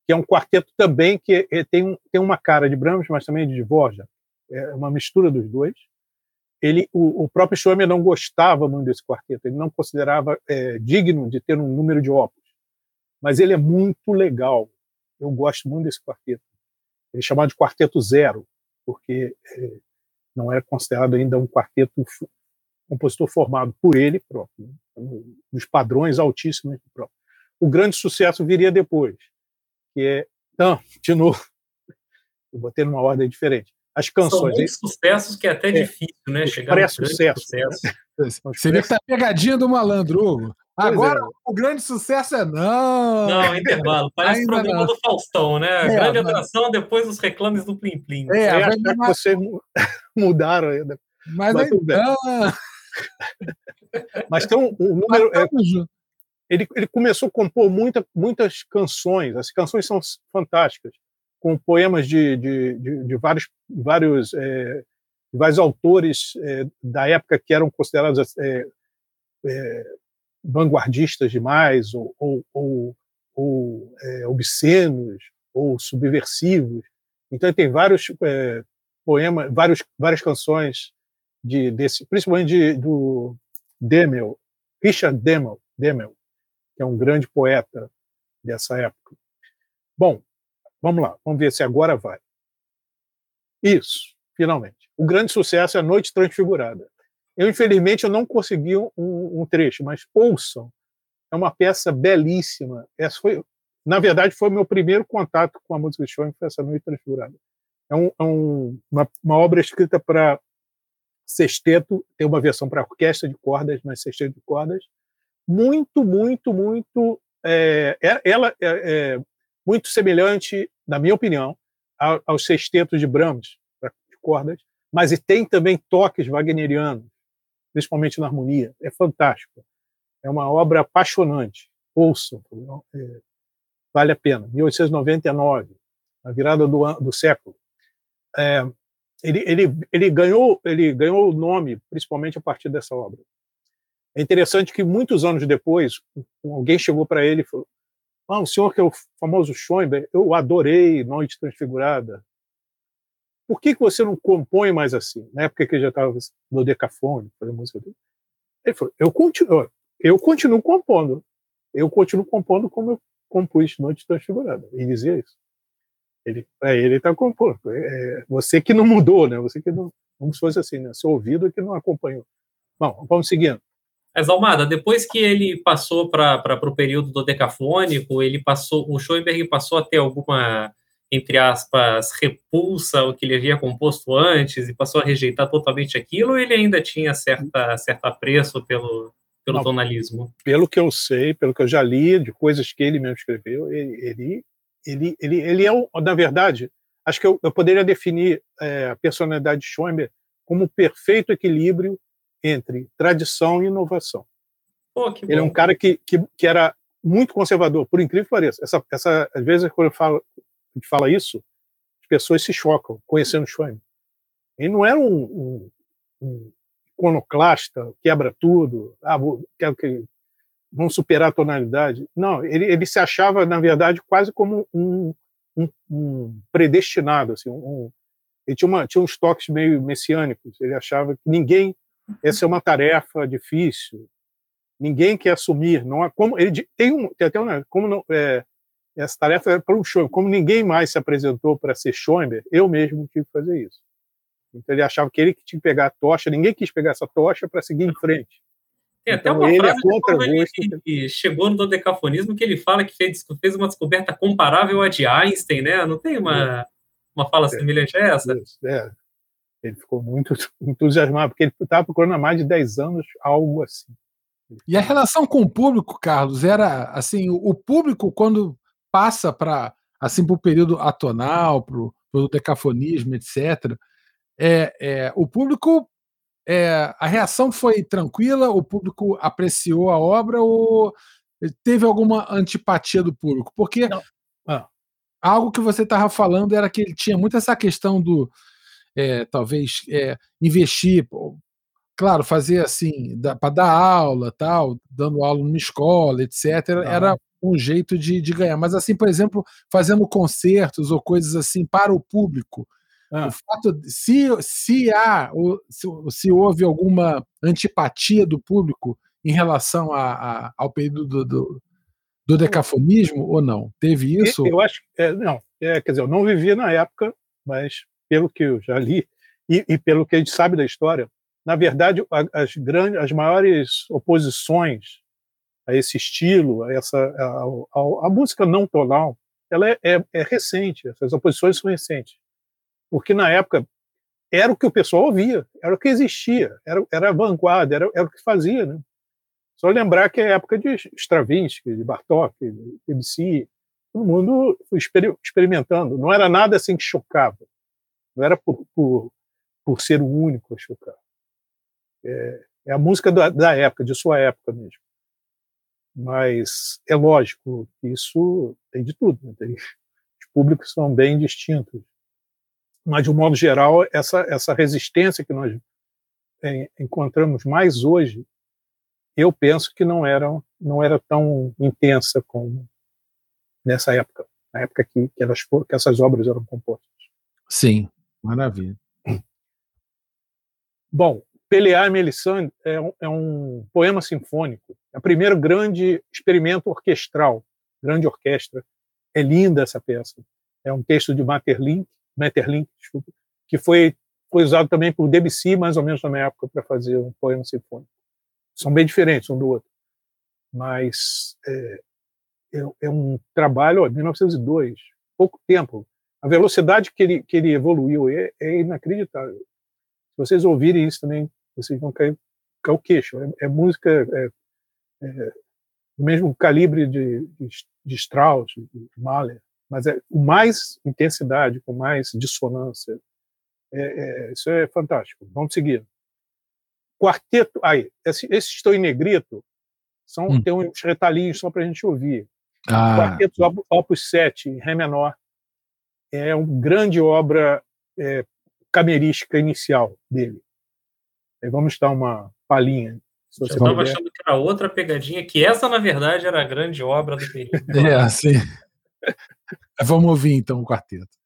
que é um quarteto também que é, tem, tem uma cara de Brahms, mas também de Dvorak. É uma mistura dos dois. Ele, o, o próprio Schoenberg não gostava muito desse quarteto, ele não considerava é, digno de ter um número de óculos. Mas ele é muito legal. Eu gosto muito desse quarteto. Ele é chamado de quarteto zero, porque é, não era considerado ainda um quarteto compositor formado por ele próprio, né? nos padrões altíssimos do próprio. O grande sucesso viria depois, que é, não, de novo, [laughs] eu botei numa ordem diferente. As canções. São sucessos que é até é, difícil, né? Chegar no sucesso. [laughs] sucesso. Né? Você vê que tá pegadinha do malandro, Hugo. Agora é. o grande sucesso é não. Não, [laughs] intervalo. Parece o programa não. do Faustão, né? É, grande mas... atração depois dos reclames do Plim Plim. É, é que vocês mudaram ainda. Mas, mas ainda... [laughs] mas tem um, um número. É, ele, ele começou a compor muita, muitas canções. As canções são fantásticas, com poemas de, de, de, de vários, vários, é, vários autores é, da época que eram considerados é, é, vanguardistas demais, ou, ou, ou, ou é, obscenos, ou subversivos. Então tem vários poemas, vários, várias canções de, desse, principalmente de, do Demel, Richard Demel, Demel, que é um grande poeta dessa época. Bom, vamos lá, vamos ver se agora vai. Isso, finalmente. O grande sucesso é A Noite Transfigurada. Eu, infelizmente, eu não consegui um, um trecho, mas ouçam. É uma peça belíssima. Essa foi, na verdade, foi meu primeiro contato com a música de Schoenberg, foi essa Noite Transfigurada. É, um, é um, uma, uma, obra escrita para sexteto, tem uma versão para orquestra de cordas, mas sexteto de cordas, muito, muito, muito. É, é ela é, é, muito semelhante, na minha opinião, aos sextetos de Brahms, de cordas, mas tem também toques wagnerianos, principalmente na harmonia. É fantástico. É uma obra apaixonante. Ouçam, é, vale a pena. 1899, a virada do, do século. É, ele, ele, ele, ganhou, ele ganhou o nome principalmente a partir dessa obra. É interessante que muitos anos depois, alguém chegou para ele e falou: ah, o senhor que é o famoso Schoenberg, eu adorei Noite Transfigurada. Por que, que você não compõe mais assim? Na época que ele já estava no decafone, fazendo música dele. Ele falou: eu continuo, eu continuo compondo. Eu continuo compondo como eu compus Noite Transfigurada. E dizia isso. Ele, é, ele está compondo. É, é, você que não mudou, né? Você que não, como se fosse assim, né? Seu ouvido que não acompanhou. Bom, vamos seguindo. Mas, Almada, depois que ele passou para o período do decafônico, ele passou, o Schoenberg passou a ter alguma, entre aspas, repulsa ao que ele havia composto antes e passou a rejeitar totalmente aquilo, ou ele ainda tinha certa, certo apreço pelo, pelo Não, tonalismo? Pelo que eu sei, pelo que eu já li, de coisas que ele mesmo escreveu, ele, ele, ele, ele, ele é, um, na verdade, acho que eu, eu poderia definir é, a personalidade de Schoenberg como um perfeito equilíbrio entre tradição e inovação. ele é um cara que, que, que, era muito conservador, por incrível que pareça. Essa, essa, às vezes, quando eu falo, a gente fala isso, as pessoas se chocam conhecendo Schoenberg. Ele não era um, um, um iconoclasta, quebra tudo, ah, vou, quero que vão superar a tonalidade. Não, ele, ele se achava, na verdade, quase como um, um, um predestinado. Assim, um, ele tinha, uma, tinha uns toques meio messiânicos. Ele achava que ninguém essa é uma tarefa difícil. Ninguém quer assumir. Não há, como ele tem um tem até uma, como não, é, essa tarefa é para um show. Como ninguém mais se apresentou para ser Schoenberg, eu mesmo tive que fazer isso. Então ele achava que ele que tinha que pegar a tocha. Ninguém quis pegar essa tocha para seguir em frente. Tem até então, uma ele é frase é ele, ele chegou no decafonismo que ele fala que fez, fez uma descoberta comparável à de Einstein, né? Não tem uma, uma fala é. semelhante a essa? É, ele ficou muito [laughs] entusiasmado, porque ele estava procurando há mais de 10 anos algo assim. E a relação com o público, Carlos, era assim, o público quando passa para assim para o período atonal, para o decafonismo, etc. É, é, o público, é, a reação foi tranquila, o público apreciou a obra ou teve alguma antipatia do público? Porque ah, algo que você estava falando era que ele tinha muito essa questão do é, talvez é, investir, claro, fazer assim, para dar aula, tal, dando aula numa escola, etc., ah. era um jeito de, de ganhar. Mas, assim, por exemplo, fazendo concertos ou coisas assim para o público, ah. o fato, se, se há, se, se houve alguma antipatia do público em relação a, a, ao período do, do, do, decafonismo ou não? Teve isso? Eu acho, é, não, é, quer dizer, eu não vivia na época, mas pelo que eu já li e, e pelo que a gente sabe da história, na verdade, as grandes, as maiores oposições a esse estilo, a essa a, a, a música não tonal, ela é, é, é, recente. Essas oposições são recentes, porque na época era o que o pessoal ouvia, era o que existia, era, era a vanguarda, era, era o que fazia, né? Só lembrar que é a época de Stravinsky, de Bartók, de Debussy, todo mundo experimentando. Não era nada assim que chocava. Não era por, por, por ser o único a chocar. É, é a música da, da, época, de sua época mesmo. Mas é lógico que isso tem de tudo. Né? Os públicos são bem distintos. Mas, de um modo geral, essa, essa resistência que nós é, encontramos mais hoje eu penso que não era, não era tão intensa como nessa época, na época que, que, elas foram, que essas obras eram compostas. Sim, maravilha. Bom, Pelear Melisande é um, é um poema sinfônico, é o primeiro grande experimento orquestral, grande orquestra. É linda essa peça. É um texto de Maeterlinck, Maeterlinck desculpa, que foi, foi usado também por Debussy, mais ou menos na minha época, para fazer um poema sinfônico. São bem diferentes um do outro. Mas é, é, é um trabalho, ó, 1902, pouco tempo. A velocidade que ele, que ele evoluiu é, é inacreditável. Se vocês ouvirem isso também, vocês vão cair, cair o queixo. É, é música é, é, do mesmo calibre de, de, de Strauss, de Mahler, mas é com mais intensidade, com mais dissonância. É, é, isso é fantástico. Vamos seguir. Quarteto, aí, esse, esse Estou em Negrito são, hum. tem uns retalhinhos só para a gente ouvir. Ah. Quarteto Opus 7, em Ré menor, é uma grande obra é, camerística inicial dele. vamos dar uma palhinha. Eu estava achando que era outra pegadinha, que essa, na verdade, era a grande obra do [laughs] período. É, sim. Vamos ouvir, então, o quarteto.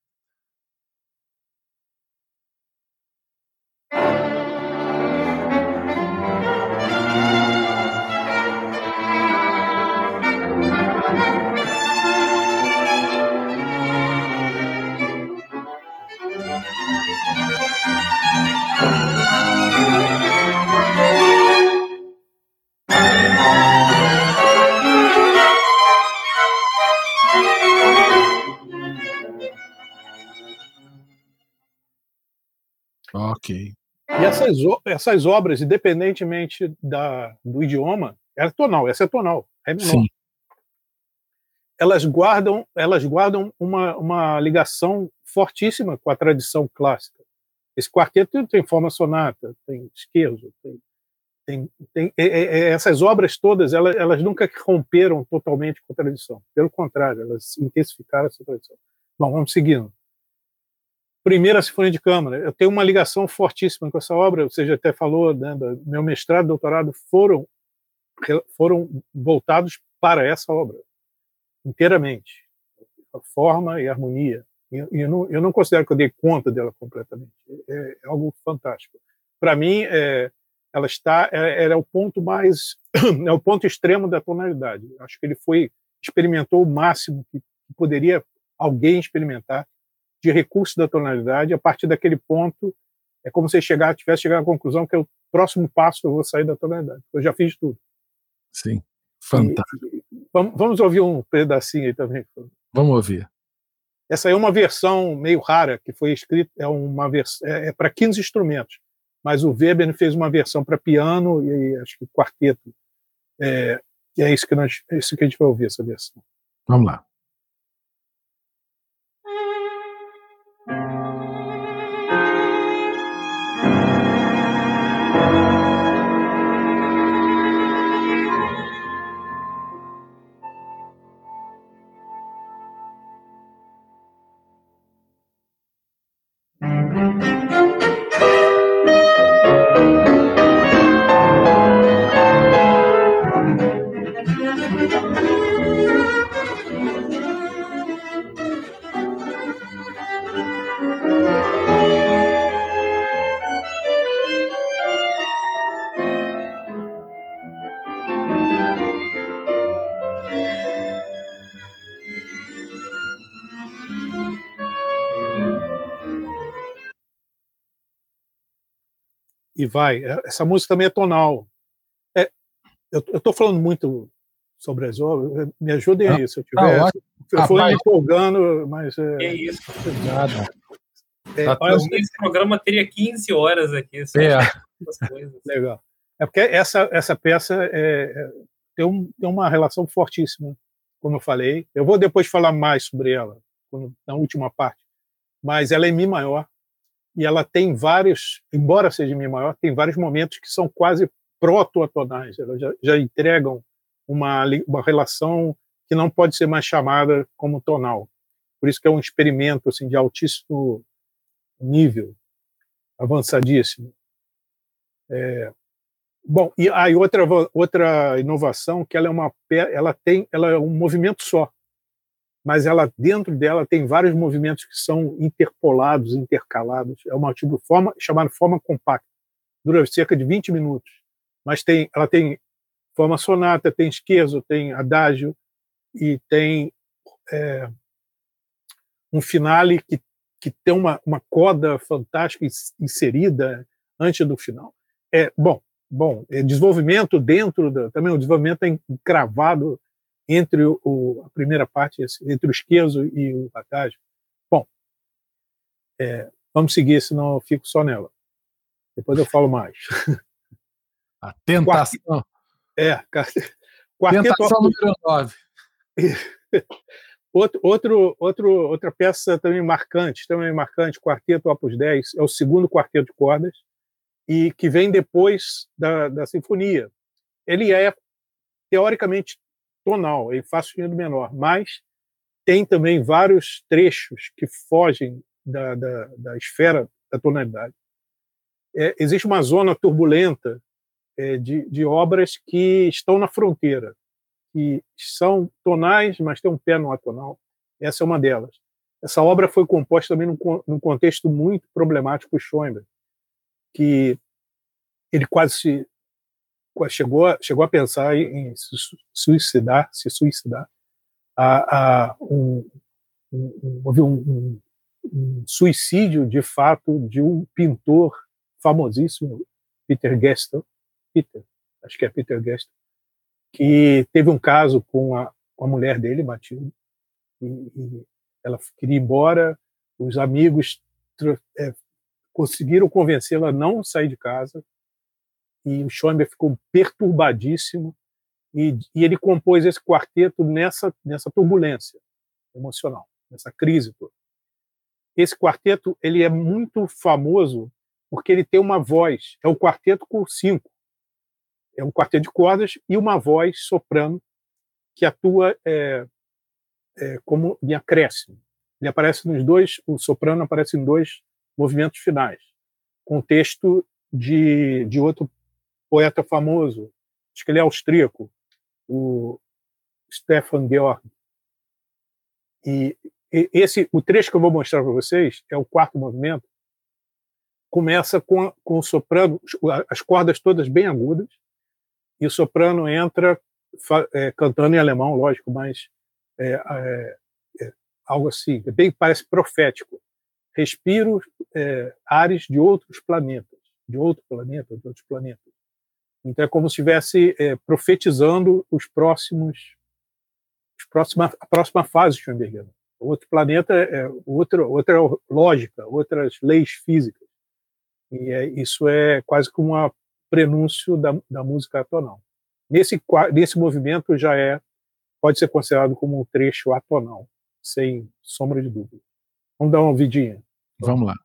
Ok. E essas, essas obras, independentemente da, do idioma, é tonal, essa é tonal, é menor. Sim. Elas guardam, elas guardam uma, uma ligação fortíssima com a tradição clássica. Esse quarteto tem forma sonata, tem esquerdo, tem, tem, tem é, é, é, essas obras todas, elas, elas nunca romperam totalmente com a tradição. Pelo contrário, elas intensificaram essa tradição. Bom, vamos seguindo primeira sinfonia de câmara. Eu tenho uma ligação fortíssima com essa obra. Você já até falou, né, meu mestrado, doutorado foram foram voltados para essa obra inteiramente, a forma e a harmonia. E eu não, eu não considero que eu dei conta dela completamente. É, é algo fantástico. Para mim, é, ela está, é, é o ponto mais, [coughs] é o ponto extremo da tonalidade. Acho que ele foi experimentou o máximo que poderia alguém experimentar de recurso da tonalidade, a partir daquele ponto, é como se chegar, tivesse chegado à conclusão que é o próximo passo eu vou sair da tonalidade. Eu já fiz tudo. Sim, fantástico. E, vamos, vamos ouvir um pedacinho aí também. Vamos ouvir. Essa é uma versão meio rara que foi escrita, é uma versão é, é para 15 instrumentos, mas o Weber fez uma versão para piano e acho que quarteto. É, e é isso que nós, é isso que a gente vai ouvir essa versão. Vamos lá. E vai. Essa música também é tonal. É, eu estou falando muito sobre as obras, me ajudem aí, se eu tiver. Tá eu fui me empolgando, mas. É, é isso. Nada. É, tá esse programa teria 15 horas aqui. É. Legal. É porque essa, essa peça é, é, tem, um, tem uma relação fortíssima, como eu falei. Eu vou depois falar mais sobre ela, na última parte. Mas ela é Mi maior, e ela tem vários, embora seja Mi maior, tem vários momentos que são quase proto-atonais, elas já, já entregam uma, uma relação que não pode ser mais chamada como tonal. Por isso que é um experimento assim de altíssimo nível, avançadíssimo. É, Bom, e aí outra outra inovação que ela é uma ela tem ela é um movimento só, mas ela dentro dela tem vários movimentos que são interpolados, intercalados. É uma tipo forma chamada forma compacta. Dura cerca de 20 minutos, mas tem ela tem forma sonata, tem esquerdo, tem adágio e tem é, um finale que que tem uma, uma coda fantástica inserida antes do final. É bom, bom, é desenvolvimento dentro da, também o desenvolvimento é encravado entre o, o, a primeira parte, entre o esquerdo e o atágio. Bom, é, vamos seguir, senão eu fico só nela. Depois eu falo mais. A tentação. Quarteto, é, [laughs] quarteto tentação número 9. [laughs] Outro, outro, outro, outra peça também marcante, também marcante, Quarteto Opus 10, é o segundo quarteto de cordas, e que vem depois da, da sinfonia. Ele é, teoricamente, tonal, ele faz sustenido menor, mas tem também vários trechos que fogem da, da, da esfera da tonalidade. É, existe uma zona turbulenta de, de obras que estão na fronteira, que são tonais, mas tem um pé no atonal. Essa é uma delas. Essa obra foi composta também num, num contexto muito problemático Schoenberg, que ele quase se chegou a, chegou a pensar em se suicidar, se suicidar. A, a um, houve um, um, um, suicídio de fato de um pintor famosíssimo, Peter Gestel, Peter, acho que é Peter Gestel, que teve um caso com a, com a mulher dele, Matilde, e, e, ela queria ir embora, os amigos é, conseguiram convencê-la a não sair de casa, e o Schoenberg ficou perturbadíssimo e, e, ele compôs esse quarteto nessa nessa turbulência emocional, nessa crise toda. Esse quarteto ele é muito famoso porque ele tem uma voz, é um quarteto com cinco, é um quarteto de cordas e uma voz soprano que atua é, é, como em acréscimo. Ele aparece nos dois, o soprano aparece em dois movimentos finais, com texto de, de outro poeta famoso, acho que ele é austríaco, o Stefan Georg. E esse, o trecho que eu vou mostrar para vocês é o quarto movimento. Começa com, com o soprano, as cordas todas bem agudas, e o soprano entra é, cantando em alemão, lógico, mas é, é, é algo assim, é bem parece profético. Respiro é, ares de outros planetas, de outro planeta, de outros planetas. Então é como se estivesse profetizando os próximos, os próxima, a próxima fase Schoenbergiana. Outro planeta é outra, outra lógica, outras leis físicas. E isso é quase como um prenúncio da, da música atonal. Nesse, nesse movimento já é pode ser considerado como um trecho atonal, sem sombra de dúvida. Vamos dar uma vidinha. Vamos lá.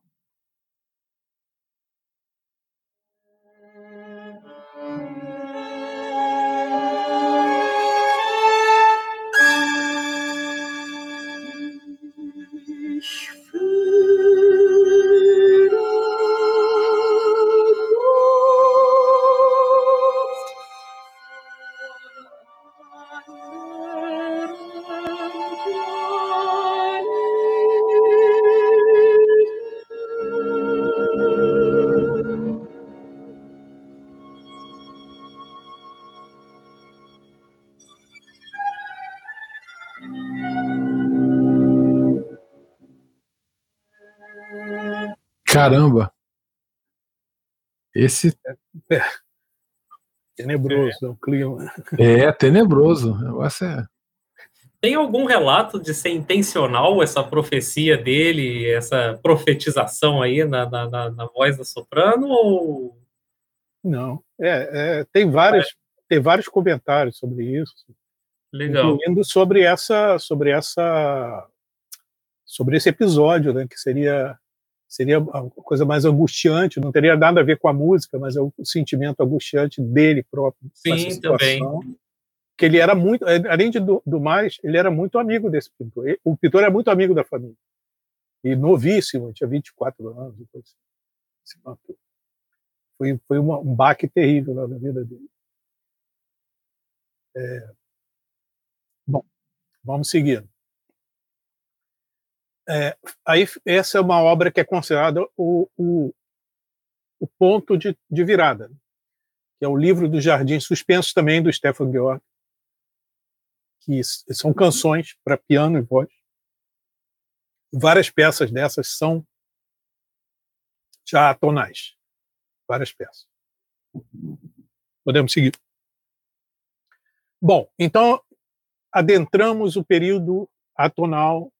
Caramba! Esse. É, é. Tenebroso é. o clima. É, tenebroso. O negócio é. Tem algum relato de ser intencional essa profecia dele, essa profetização aí na, na, na, na voz da soprano? Ou... Não. É, é tem, vários, é. tem vários comentários sobre isso. Legal. Incluindo sobre essa, sobre essa, sobre esse episódio, né, que seria seria a coisa mais angustiante, não teria nada a ver com a música, mas é o sentimento angustiante dele próprio. Sim, também. Que ele era muito, além de, do, do, mais, ele era muito amigo desse pintor. O pintor é muito amigo da família. E novíssimo, tinha 24 anos. Depois se matou. foi, foi uma, um baque terrível na vida dele. É, bom, vamos seguir. É, aí essa é uma obra que é considerada o, o, o ponto de, de, virada, que é o livro do Jardim Suspensos também do Stefan Georg, que são canções para piano e voz. Várias peças dessas são já tonais, várias peças. Podemos seguir. Bom, então adentramos o período atonal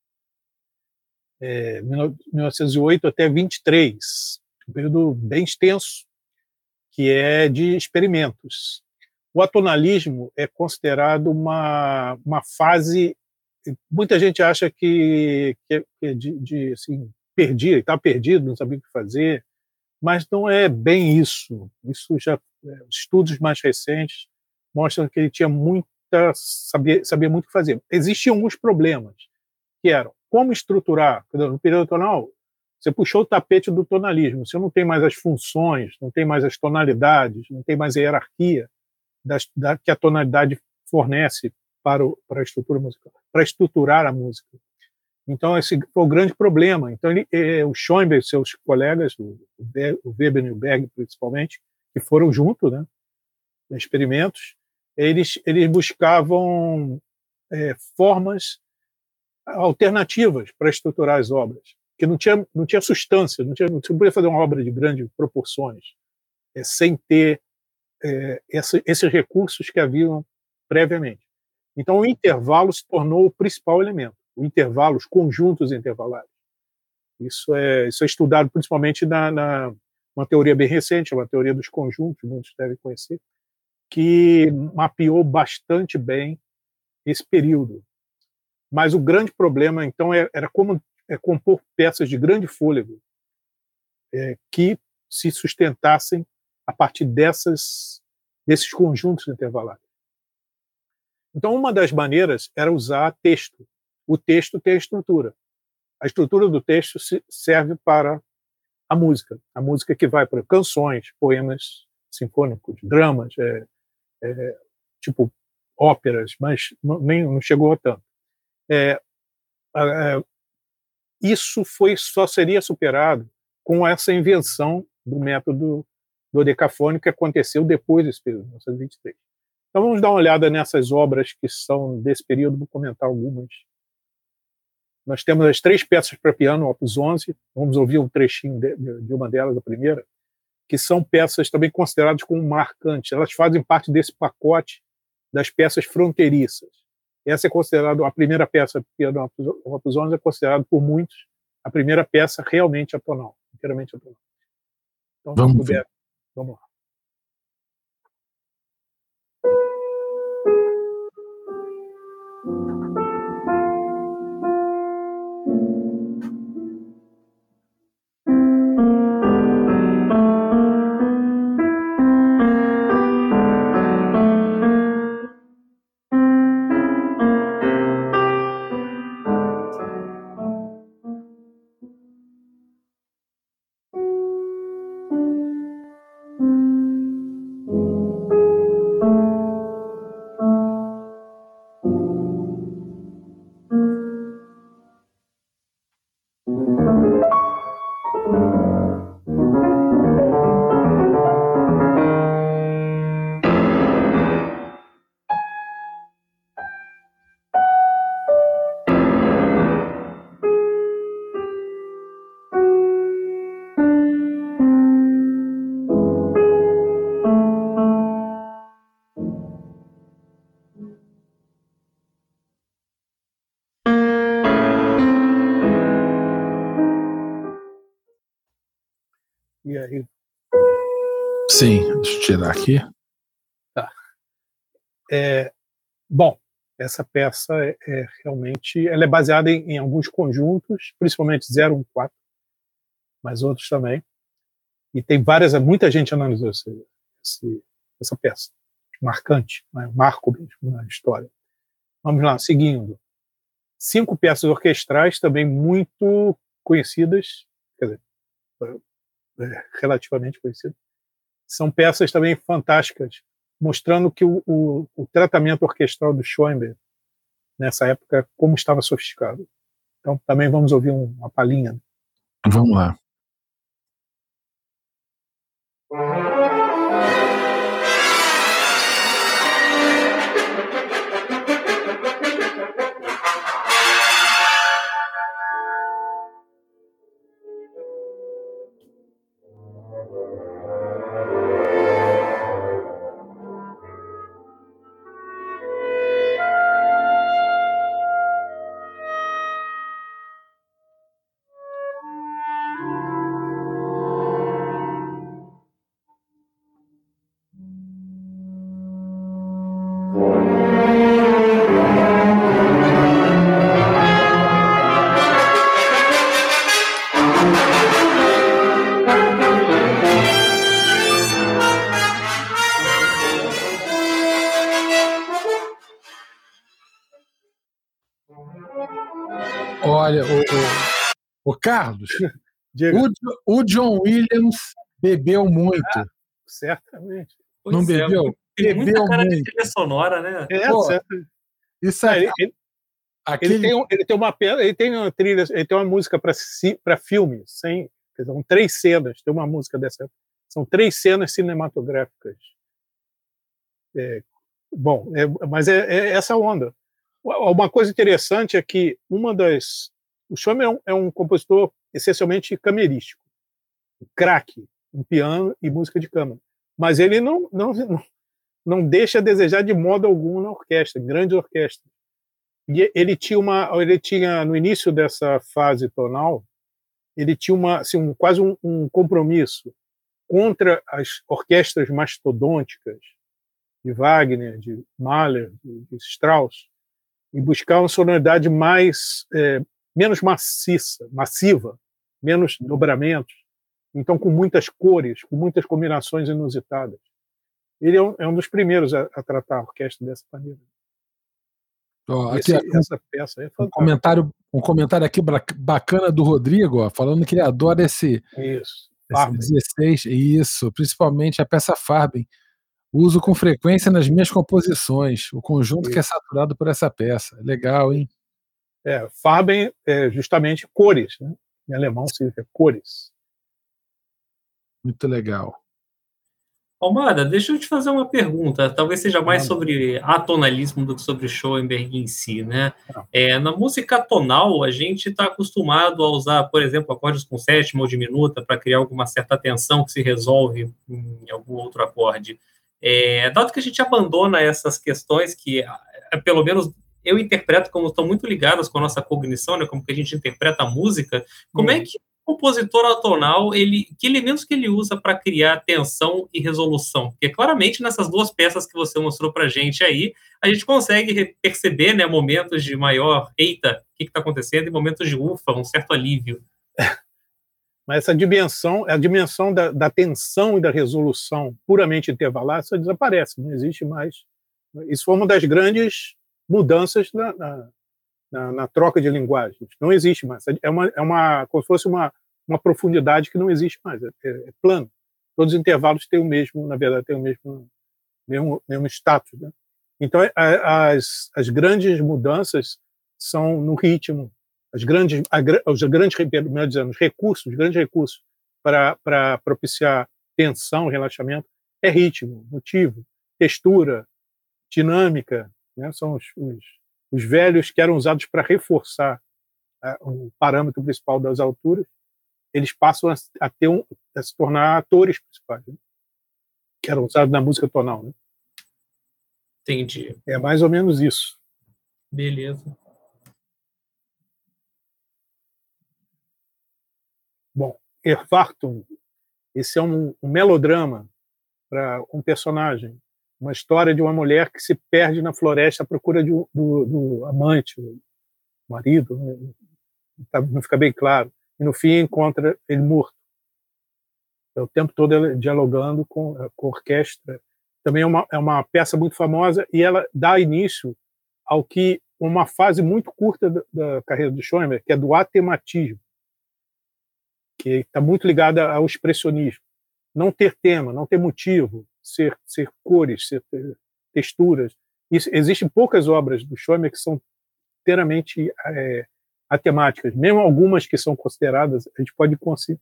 é, 1908 até 23, um período bem extenso, que é de experimentos. O atonalismo é considerado uma, uma fase. Muita gente acha que, que é de, de assim, perdido, está perdido, não sabia o que fazer, mas não é bem isso. Isso já é, estudos mais recentes mostram que ele tinha muita sabia, sabia muito o que fazer. Existiam alguns problemas que eram como estruturar, no período tonal, você puxou o tapete do tonalismo, você não tem mais as funções, não tem mais as tonalidades, não tem mais a hierarquia das, da, que a tonalidade fornece para, o, para a estrutura musical, para estruturar a música. Então, esse foi o grande problema. Então, ele, eh, o Schoenberg e seus colegas, o, o Weber e o Berg, principalmente, que foram juntos, né, experimentos, eles, eles buscavam é, formas alternativas para estruturar as obras, que não tinha, não tinha substância, não, tinha, não podia fazer uma obra de grandes proporções é, sem ter é, essa, esses recursos que haviam previamente. Então, o intervalo se tornou o principal elemento, o intervalo, os conjuntos intervalares. Isso é, isso é estudado principalmente na, na uma teoria bem recente, uma teoria dos conjuntos, muitos devem conhecer, que mapeou bastante bem esse período. Mas o grande problema, então, é, era como é compor peças de grande fôlego é, que se sustentassem a partir dessas, desses conjuntos intervalares. Então, uma das maneiras era usar texto. O texto tem a estrutura. A estrutura do texto serve para a música. A música que vai para canções, poemas sinfônicos, dramas, é, é, tipo óperas, mas nem não chegou a tanto. É, é, isso foi só seria superado com essa invenção do método do decafônico que aconteceu depois desse período, 1923. Então vamos dar uma olhada nessas obras que são desse período, vou comentar algumas. Nós temos as três peças para piano, Opus 11, vamos ouvir um trechinho de, de uma delas, a primeira, que são peças também consideradas como marcantes. Elas fazem parte desse pacote das peças fronteiriças. Essa é considerada a primeira peça, piano Opus 11 é considerada por muitos a primeira peça realmente atonal, inteiramente atonal. Então, vamos, puder, vamos lá. Sim, deixa eu tirar aqui. Tá. É, bom, essa peça é, é, realmente ela é baseada em, em, alguns conjuntos, principalmente 014, mas outros também. E tem várias, muita gente analisou esse, esse, essa peça, marcante, né? marco mesmo na história. Vamos lá, seguindo. Cinco peças orquestrais também muito conhecidas, quer dizer, é, relativamente conhecidas, são peças também fantásticas, mostrando que o, o, o tratamento orquestral do Schoenberg nessa época como estava sofisticado. Então também vamos ouvir uma palhinha. Vamos lá. Carlos, [laughs] o, o, John Williams bebeu muito. Ah, certamente. Pois Não é, bebeu? Tem muita bebeu cara muito. de trilha sonora, né? É, Pô, certo. Isso aí. É, ele, Aquele... ele, tem, ele tem uma ele tem uma trilha, ele tem uma música para para filme, sem, são três cenas, tem uma música dessa, são três cenas cinematográficas. É, bom, é, mas é, é, essa onda. Uma coisa interessante é que uma das. O Schomer é um, é um compositor essencialmente camerístico, craque em piano e música de câmara. Mas ele não, não, não deixa a desejar de modo algum na orquestra, grande orquestra. E ele tinha uma, ele tinha no início dessa fase tonal, ele tinha uma, assim, um, quase um, um compromisso contra as orquestras mastodônticas de Wagner, de Mahler, de, de Strauss, e buscar uma sonoridade mais é, menos maciça, massiva, menos dobramentos, então com muitas cores, com muitas combinações inusitadas. Ele é um, é um dos primeiros a, a, tratar a orquestra dessa maneira. Oh, Esse, aqui, essa peça é um comentário, um comentário aqui bacana do Rodrigo, ó, falando que ele adora esse, isso, esse 16, isso, principalmente a peça Farben Uso com frequência nas minhas composições, o conjunto que é saturado por essa peça. Legal, hein? É, Farben é justamente cores, né? Em alemão significa cores. Muito legal. Almada, deixa eu te fazer uma pergunta, talvez seja mais sobre atonalismo do que sobre Schoenberg em si, né? Tá. É, na música tonal, a gente está acostumado a usar, por exemplo, acordes com sétima ou diminuta para criar alguma certa tensão que se resolve em algum outro acorde. É, dado que a gente abandona essas questões que, é, pelo menos, eu interpreto como estão muito ligadas com a nossa cognição, né, como que a gente interpreta a música, como hum. é que o compositor atonal, ele, que elementos que ele usa para criar tensão e resolução? Porque claramente nessas duas peças que você mostrou para a gente aí, a gente consegue perceber né, momentos de maior eita, o que está acontecendo, e momentos de ufa, um certo alívio. [laughs] Mas essa dimensão, a dimensão da, da tensão e da resolução puramente intervalar, isso desaparece, não existe mais. Isso foi uma das grandes mudanças na, na, na, na troca de linguagens. Não existe mais. É uma, é uma como se fosse uma, uma profundidade que não existe mais. É, é, é plano. Todos os intervalos têm o mesmo, na verdade, têm o mesmo, mesmo, mesmo status. Né? Então, as, as grandes mudanças são no ritmo, as grandes, os grandes melhor dizendo, os recursos, os grandes recursos para propiciar tensão, relaxamento, é ritmo, motivo, textura, dinâmica, né? são os, os, os, velhos que eram usados para reforçar uh, o parâmetro principal das alturas, eles passam a, a ter um, a se tornar atores principais, né? que eram usados na música tonal. Né? Entendi. É mais ou menos isso. Beleza. Bom, Erfartum, esse é um, um melodrama para um personagem, uma história de uma mulher que se perde na floresta à procura de, do, do, amante, do marido, não, tá, não fica bem claro. E no fim encontra ele morto. É o tempo todo dialogando com, com a orquestra. Também é uma, é uma peça muito famosa e ela dá início ao que uma fase muito curta da, da carreira do Schoenberg, que é do atematismo que está muito ligada ao expressionismo. não ter tema, não ter motivo, ser, ser cores, ser texturas. Isso, existem poucas obras do Schoenberg que são inteiramente é, atemáticas, mesmo algumas que são consideradas, a gente pode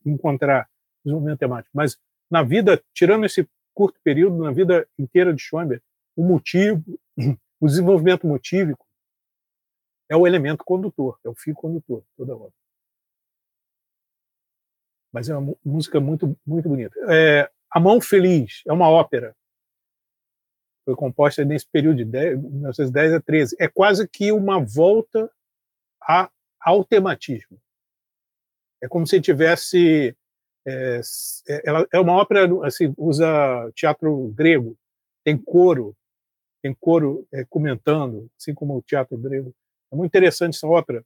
encontrar desenvolvimento temático, mas na vida, tirando esse curto período, na vida inteira de Schoenberg, o motivo, [clears throat] o desenvolvimento motívico é o elemento condutor, é o fio condutor toda hora. Mas é uma música muito muito bonita. É, a Mão Feliz é uma ópera. Foi composta nesse período de 10, 1910 a 13. É quase que uma volta a, ao tematismo. É como se tivesse é, é, ela é uma ópera assim usa teatro grego tem coro tem coro é, comentando assim como o teatro grego é muito interessante essa ópera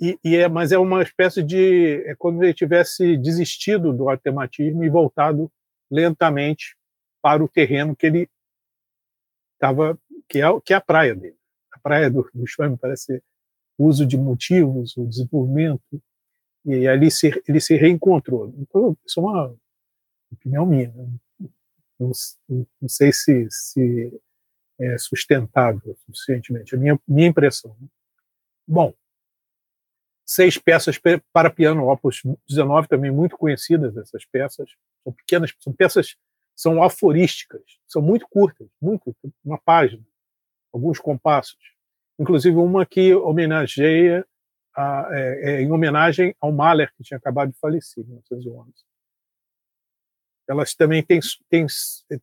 e, e é mas é uma espécie de é como se ele tivesse desistido do atematismo e voltado lentamente para o terreno que ele estava que é que é a praia dele a praia do, do Schwab parece uso de motivos o desenvolvimento e ali se, ele se reencontrou. Então, isso é uma opinião minha. Né? Não, não, sei se, se é sustentável suficientemente. É a minha, minha impressão. Né? Bom, seis peças para piano, opus 19, também muito conhecidas essas peças. São pequenas, são peças, são aforísticas, são muito curtas, muito, uma página, alguns compassos. Inclusive uma que homenageia a, é, é, em homenagem ao Mahler, que tinha acabado de falecer em 1911. Elas também têm, têm,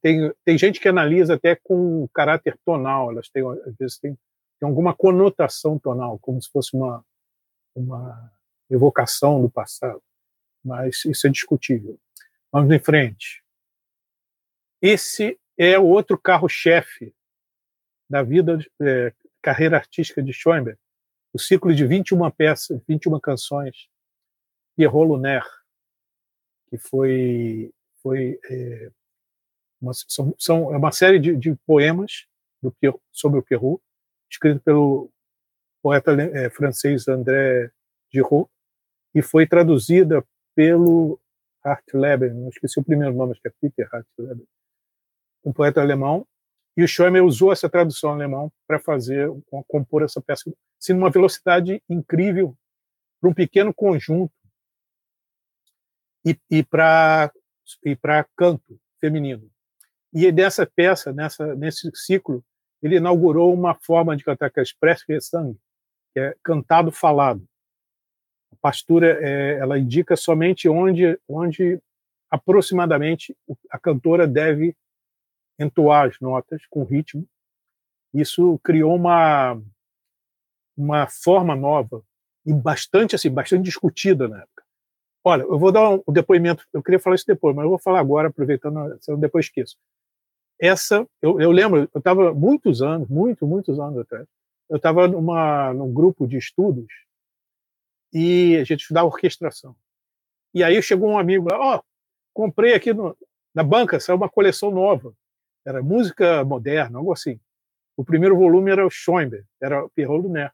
têm, tem gente que analisa até com caráter tonal, elas têm, às vezes, têm, têm alguma conotação tonal, como se fosse uma, uma evocação do passado. Mas isso é discutível. Vamos em frente. Esse é o outro carro-chefe da vida, é, carreira artística de Schoenberg, o ciclo de 21 peças, 21 canções, Pierrot Lunaire, que foi, foi é, uma, são, são, é uma série de, de poemas do, sobre o Pierrot, escrito pelo poeta é, francês André Giraud, e foi traduzida pelo Hartleben, não esqueci o primeiro nome, acho que é Peter Hartleben, um poeta alemão, e o Schoemer usou essa tradução alemão para fazer, compor essa peça, assim, numa velocidade incrível para um pequeno conjunto e, e para e para canto feminino. E dessa peça, nessa nesse ciclo, ele inaugurou uma forma de cantar que é express-gesang, que é cantado falado. A pastura é, ela indica somente onde onde aproximadamente a cantora deve entoar as notas com ritmo. Isso criou uma uma forma nova e bastante assim, bastante discutida na época. Olha, eu vou dar um depoimento, eu queria falar isso depois, mas eu vou falar agora, aproveitando, se eu depois esqueço. Essa, eu, eu lembro, eu estava muitos anos, muito, muitos anos atrás, eu estava num grupo de estudos e a gente estudava orquestração. E aí chegou um amigo lá, ó, oh, comprei aqui no, na banca, saiu uma coleção nova era música moderna, algo assim. O primeiro volume era o Schoenberg, era o Pierrot Lunaire.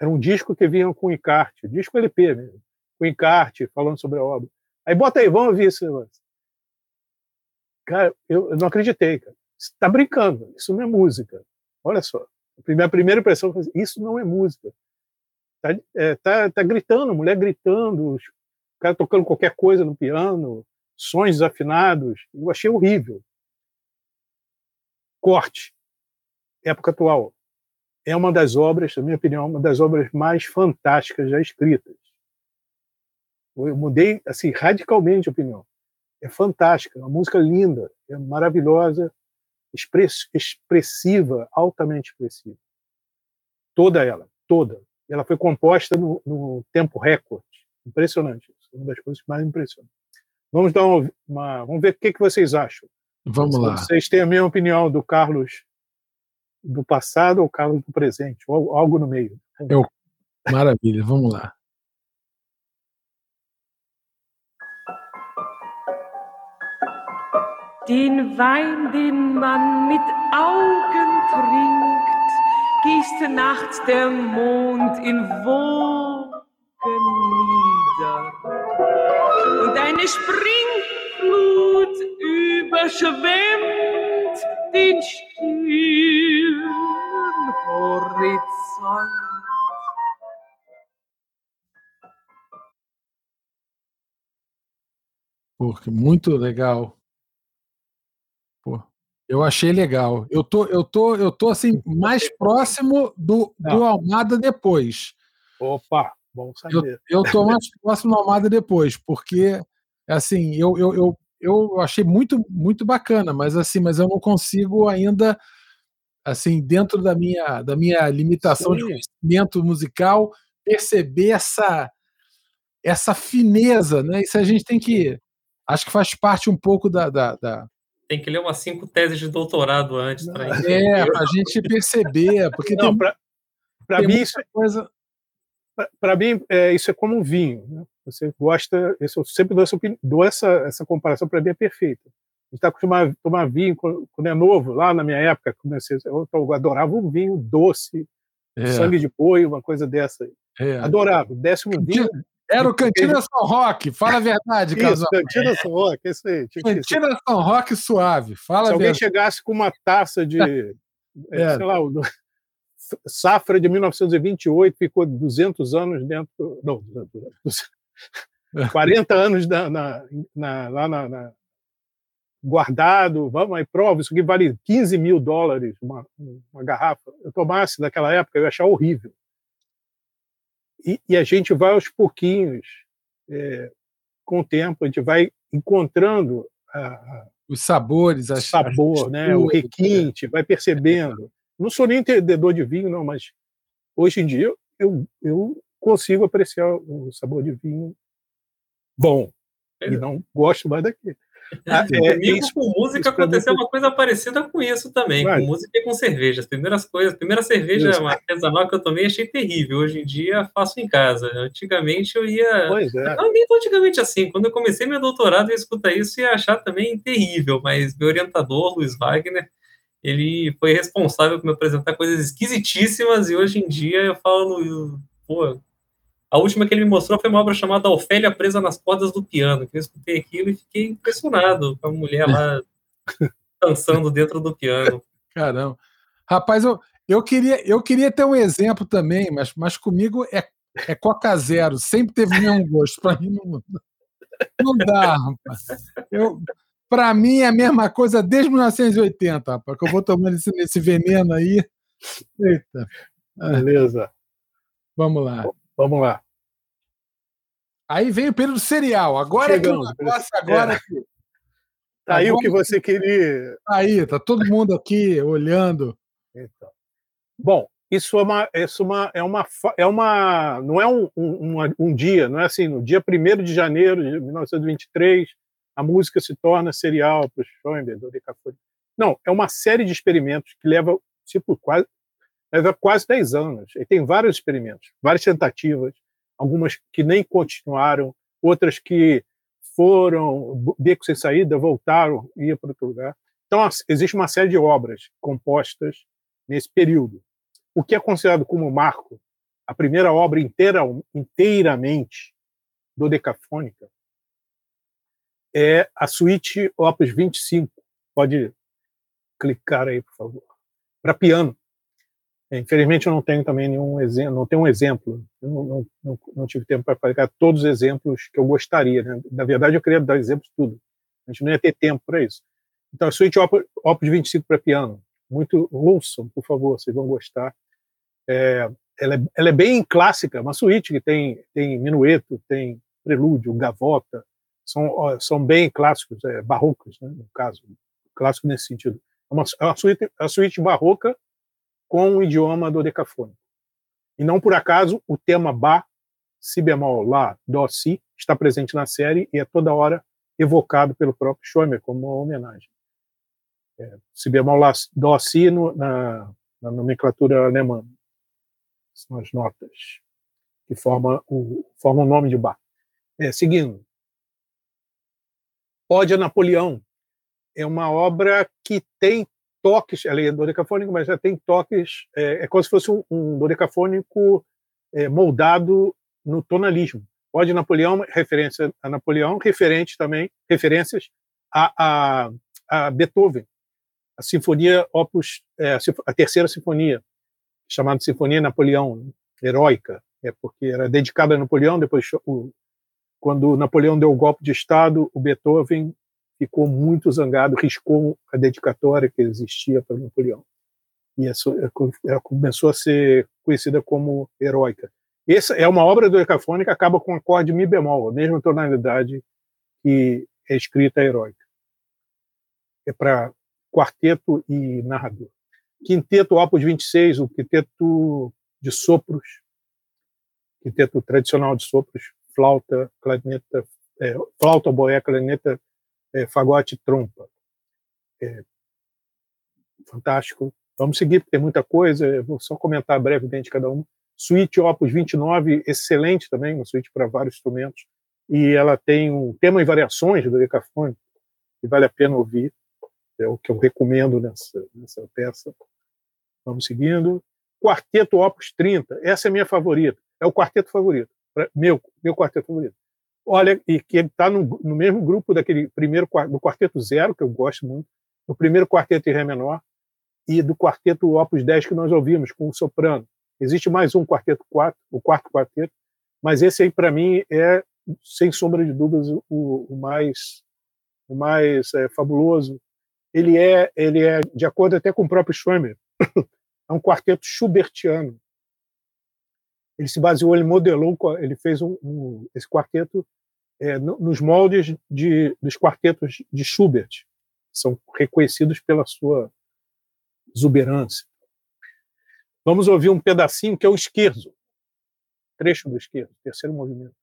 Era um disco que vinha com encarte, disco LP mesmo, com encarte, falando sobre a obra. Aí bota aí, vamos ouvir negócio. Cara, eu, eu não acreditei, cara. Você tá brincando, isso não é música. Olha só. A primeira impressão foi assim, isso não é música. Tá, é, tá, tá gritando, mulher gritando, o cara tocando qualquer coisa no piano, sons desafinados. Eu achei horrível. Corte, época atual, é uma das obras, na minha opinião, uma das obras mais fantásticas já escritas. Eu mudei assim radicalmente de opinião. É fantástica, é uma música linda, é maravilhosa, expressiva, altamente expressiva. Toda ela, toda. Ela foi composta no, no tempo recorde. Impressionante. Isso. Uma das coisas que mais impressiona. Vamos dar uma, uma vamos ver o que, que vocês acham. Vamos lá. Vocês têm a mesma opinião do Carlos do passado ou Carlos do presente, ou algo no meio. Eu, maravilha, vamos lá. Den Wein, den man mit Augen trinkt, gießt nachts der Mond in Wogen nieder. Und eine Springflut überschwemmt den stillen Horizont. Porque muito legal. Eu achei legal. Eu tô, eu tô, eu tô assim mais próximo do, do Almada depois. Opa, bom saber. Eu, eu tô mais [laughs] próximo do Almada depois, porque assim, eu, eu, eu, eu achei muito muito bacana, mas assim, mas eu não consigo ainda assim, dentro da minha da minha limitação Sim. de conhecimento musical, perceber essa essa fineza, né? Isso a gente tem que acho que faz parte um pouco da. da, da... Tem que ler umas cinco teses de doutorado antes para É, para a gente perceber. Porque Não, para mim, isso, é coisa. Para mim, é, isso é como um vinho. Né? Você gosta. Eu sempre dou essa, dou essa, essa comparação, para mim é perfeita. A gente está acostumado a tomar vinho quando é novo. Lá na minha época, comecei, eu, eu adorava um vinho doce, é. sangue de boi, uma coisa dessa. É. Adorava. Décimo vinho. Era o Cantina São Roque, fala a verdade, isso, Cantina São Roque, isso aí. Cantina São Roque suave, fala Se alguém chegasse com uma taça de, [laughs] é. sei lá, [laughs] safra de 1928, ficou 200 anos dentro, não, 40 anos na, na, na, lá na, na, guardado, vamos aí, prova, isso aqui vale 15 mil dólares uma, uma garrafa. Eu tomasse naquela época, eu ia achar horrível. E, e a gente vai aos pouquinhos, é, com o tempo, a gente vai encontrando a, os sabores, o sabor, né, o requinte, vai percebendo. Não sou nem entendedor de vinho, não, mas hoje em dia eu, eu consigo apreciar o sabor de vinho bom e não gosto mais daquele. Ah, é, Comigo, isso, com música, aconteceu uma coisa parecida com isso também, Vai. com música e com cerveja. As primeiras coisas, a primeira cerveja isso. artesanal que eu tomei achei terrível. Hoje em dia faço em casa. Antigamente eu ia. Pois é. Não, nem antigamente assim. Quando eu comecei meu doutorado, eu escutar isso e ia achar também terrível. Mas meu orientador, Luiz Wagner, ele foi responsável por me apresentar coisas esquisitíssimas e hoje em dia eu falo, pô, a última que ele me mostrou foi uma obra chamada Ofélia Presa nas Cordas do Piano, que eu escutei aquilo e fiquei impressionado com a mulher lá [laughs] dançando dentro do piano. Caramba. Rapaz, eu, eu, queria, eu queria ter um exemplo também, mas, mas comigo é, é Coca Zero, sempre teve o mesmo gosto. Para mim não, não dá, rapaz. Eu, para mim é a mesma coisa desde 1980, rapaz, que eu vou tomando esse, esse veneno aí. Eita. Beleza. Vamos lá. Vamos lá. Aí vem o período serial. Agora Chegamos, é que o negócio agora. É. Tá aí o que você queria. Tá aí, tá todo mundo aqui olhando. Então. Bom, isso é uma, isso é uma, é uma, é uma não é um, um, um dia, não é assim, no dia 1 de janeiro de 1923, a música se torna serial para o Schoenberg. Não, é uma série de experimentos que leva tipo quase leva quase 10 anos. E tem vários experimentos, várias tentativas, algumas que nem continuaram, outras que foram beco sem saída, voltaram ia para outro lugar. Então, existe uma série de obras compostas nesse período. O que é considerado como marco, a primeira obra inteira, inteiramente dodecafônica, é a suíte Opus 25. Pode clicar aí, por favor. Para piano. Infelizmente, eu não tenho também nenhum exemplo, não tenho um exemplo. Eu não, não, não, tive tempo para pegar todos os exemplos que eu gostaria. Né? Na verdade, eu queria dar exemplos tudo. A gente não ia ter tempo para isso. Então, a suíte Opus, Opus 25 para piano, muito ouçam, por favor, vocês vão gostar. É, ela, é, ela, é, bem clássica, uma suíte que tem, tem minueto, tem prelúdio, gavota, são, são bem clássicos, é, barrocos, né, no caso, clássico nesse sentido. É uma, é uma suíte, a suíte barroca com o idioma do decafônico. E não por acaso o tema Bá, Si bemol, Lá, Dó, Si está presente na série e é toda hora evocado pelo próprio Schoenberg como uma homenagem. É, si bemol, Lá, Dó, Si no, na, na, nomenclatura alemã. São as notas que formam o, formam o nome de Bá. É, seguindo. Ode a Napoleão é uma obra que tem toques, ela é dodecafônica, mas já tem toques, é, é como se fosse um, um dodecafônico é, moldado no tonalismo. Pode Napoleão, referência a Napoleão, referente também, referências a, a, a Beethoven, a sinfonia Opus, é, a terceira sinfonia, chamada Sinfonia Napoleão, heróica, é porque era dedicada a Napoleão. Depois, o, quando Napoleão deu o golpe de Estado, o Beethoven ficou muito zangado, riscou a dedicatória que existia para Napoleão. E ela começou a ser conhecida como heróica. Essa é uma obra do que acaba com acorde mi bemol, a mesma tonalidade que é escrita heróica. É para quarteto e narrador. Quinteto Opus 26, o quinteto de sopros, quinteto tradicional de sopros, flauta, clarineta, é, flauta, boé, clarineta, é, fagote, trompa. É, fantástico. Vamos seguir, porque tem muita coisa, vou só comentar brevemente cada uma. Suíte Opus 29, excelente também, uma suíte para vários instrumentos, e ela tem um tema e variações do Decafone, que vale a pena ouvir é o que eu recomendo nessa, nessa peça. Vamos seguindo. Quarteto Opus 30, essa é a minha favorita, é o quarteto favorito, meu, meu quarteto favorito. Olha, e que ele está no, no, mesmo grupo daquele primeiro do quarteto zero, que eu gosto muito, do primeiro quarteto em Ré menor, e do quarteto Opus 10 que nós ouvimos, com o soprano. Existe mais um quarteto 4, o quarto quarteto, mas esse aí, para mim, é, sem sombra de dúvidas, o, o mais, o mais é, fabuloso ele é, ele é, de acordo até com o próprio Schwimmer, [coughs] é um quarteto schubertiano. Ele se baseou, ele modelou, ele fez um, um esse quarteto é, nos moldes de, dos quartetos de Schubert, são reconhecidos pela sua exuberância. Vamos ouvir um pedacinho que é o esquerdo, trecho do esquerdo, terceiro movimento.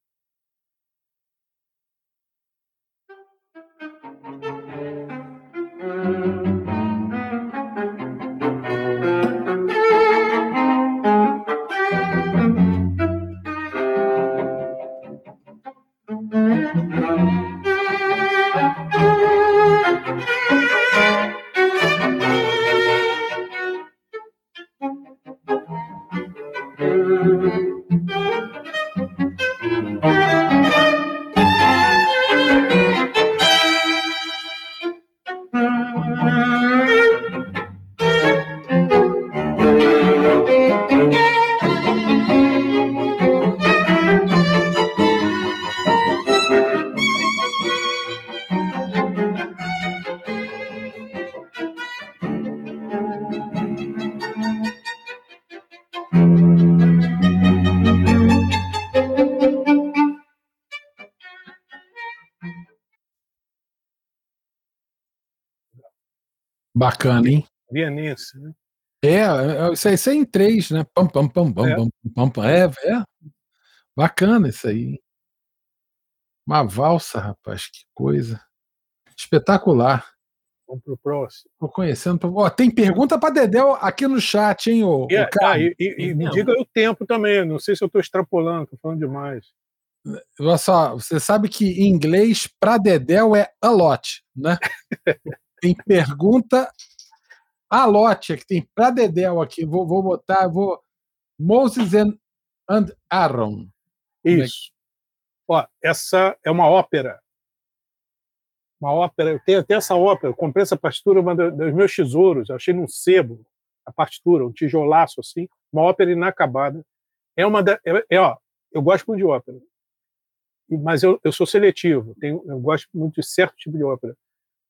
Bacana, hein? Vianense, né? É, é, isso aí, isso aí em três, né? Pam, pam, pam, pam, é. pam, pam, pam. É, é. Bacana isso aí. Uma valsa, rapaz, que coisa. Espetacular. Vamos pro próximo. Tô conhecendo. Ó, tem pergunta para Dedéu aqui no chat, hein, ô, e, ah, e, e, e me diga o tempo também. Não sei se eu estou extrapolando, tô falando demais. Olha só, você sabe que em inglês, para Dedéu é a lot, né? [laughs] tem pergunta a lote que tem para Dedéu aqui. Vou, vou botar, vou. Moses and, and Aaron. É Isso. Ó, essa é uma ópera. Uma ópera. Eu tenho até essa ópera. Eu comprei essa partitura, uma dos meus tesouros. Eu achei num sebo a partitura, um tijolaço assim. Uma ópera inacabada. É uma da, é, é ó, eu gosto muito de ópera, mas eu, eu sou seletivo. Tenho, eu gosto muito de certo tipo de ópera.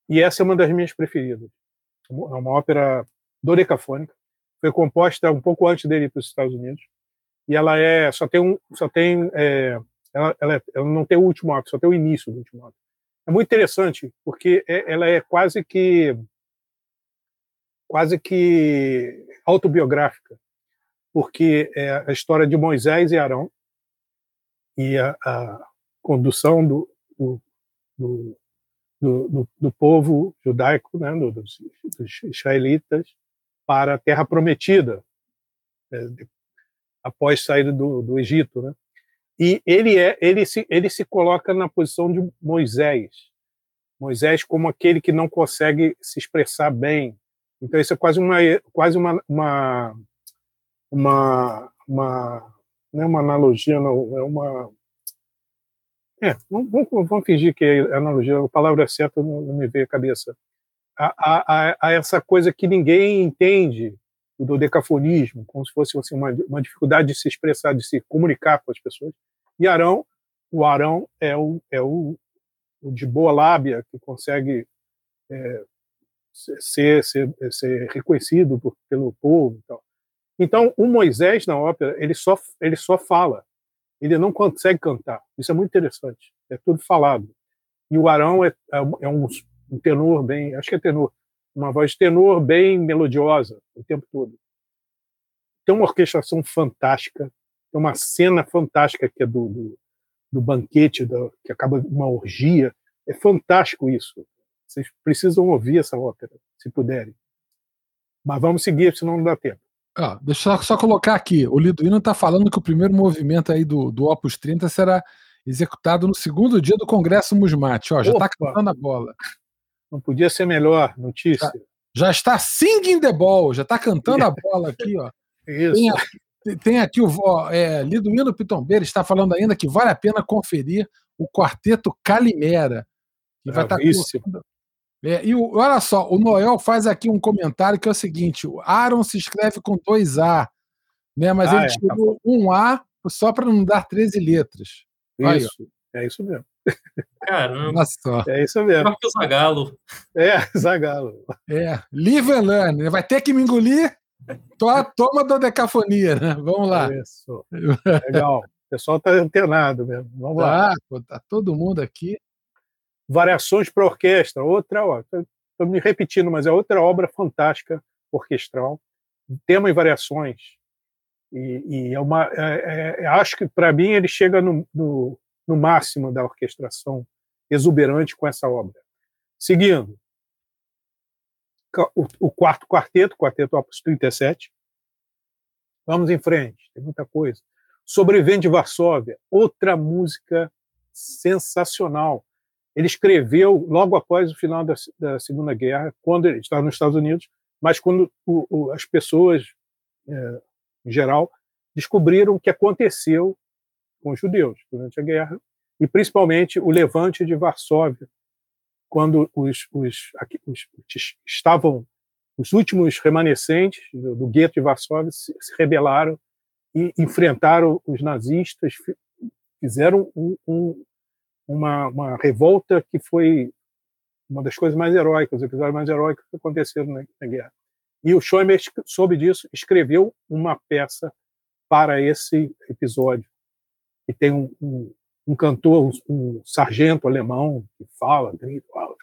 E essa é uma das minhas preferidas. É uma ópera dodecafônica. Foi composta um pouco antes dele ir para os Estados Unidos. E ela é só tem um só tem é, ela, ela, ela, não tem o último ato, só tem o início do último ato. É muito interessante porque é, ela é quase que quase que autobiográfica, porque é a história de Moisés e Arão e a, a condução do, do, do do, do, do povo judaico, né, dos, dos, israelitas, para a Terra Prometida, né, após sair do, do Egito, né? E ele é, ele se, ele se coloca na posição de Moisés, Moisés como aquele que não consegue se expressar bem. Então isso é quase uma, quase uma, uma, uma, uma não é uma analogia, não, é uma é, vamos, vamos, fingir que é analogia, a palavra certa não, me veio à cabeça. a, a, a, essa coisa que ninguém entende do decafonismo, como se fosse assim, uma, uma dificuldade de se expressar, de se comunicar com as pessoas. E Arão, o Arão é o, é o, o de boa lábia que consegue é, ser, ser, ser reconhecido por, pelo povo. Então. então, o Moisés na ópera ele só ele só fala, ele não consegue cantar. Isso é muito interessante. É tudo falado. E o Arão é, é, é um, um tenor bem, acho que é tenor, uma voz tenor bem melodiosa o tempo todo. Tem uma orquestração fantástica, tem uma cena fantástica que é do, do, do banquete, que acaba uma orgia. É fantástico isso. Vocês precisam ouvir essa ópera, se puderem. Mas vamos seguir, senão não dá tempo. Ah, deixa eu só colocar aqui. O Liduino está falando que o primeiro movimento aí do, do Opus 30 será executado no segundo dia do Congresso Musmate. Ó, já está cantando a bola. Não podia ser melhor notícia. Já, já está singing the ball, já está cantando a [laughs] bola aqui, ó. Isso. Tem aqui, tem aqui o é, Liduino Pitombeira está falando ainda que vale a pena conferir o quarteto Calimera. Que vai estar tá é, e o, olha só, o Noel faz aqui um comentário que é o seguinte: o Aaron se escreve com dois A, né? Mas ah, ele é, tá tirou tá um A só para não dar 13 letras. Isso, Aí, é isso mesmo. Caramba. só. É isso mesmo. Pior que o Zagalo. É, [laughs] Zagalo. É, live and learn. Vai ter que me engolir. Toma da decafonia, né? Vamos lá. Isso. Legal. O pessoal está antenado mesmo. Vamos tá, lá. Pô, tá todo mundo aqui. Variações para orquestra, outra, estou me repetindo, mas é outra obra fantástica orquestral. Tema e variações. E, e é uma, é, é, acho que para mim ele chega no, no, no máximo da orquestração exuberante com essa obra. Seguindo, o, o quarto quarteto, quarteto Opus 37. Vamos em frente, tem muita coisa. Sobrevivente de Varsóvia, outra música sensacional. Ele escreveu logo após o final da, da Segunda Guerra, quando ele estava nos Estados Unidos, mas quando o, o, as pessoas, é, em geral, descobriram o que aconteceu com os judeus durante a guerra, e principalmente o levante de Varsóvia, quando os, os, os, os estavam os últimos remanescentes do, do gueto de Varsóvia se, se, rebelaram e enfrentaram os nazistas, fizeram um, um, uma, uma, revolta que foi uma das coisas mais heróicas, os episódios mais heróicos que aconteceram na, na guerra. E o Schoenberg soube disso, escreveu uma peça para esse episódio e tem um, um, um cantor, um, um, sargento alemão que fala,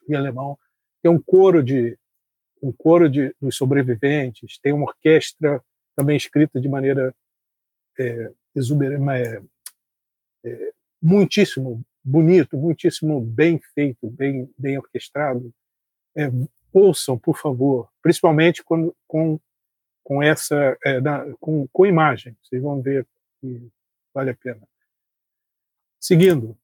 em alemão, tem um coro de um coro de dos sobreviventes, tem uma orquestra também escrita de maneira é, exuberante, é, é, muitíssimo bonito, muitíssimo bem feito, bem bem orquestrado. É, ouçam, por favor, principalmente quando, com com essa é, com, com imagem, vocês vão ver que vale a pena. Seguindo,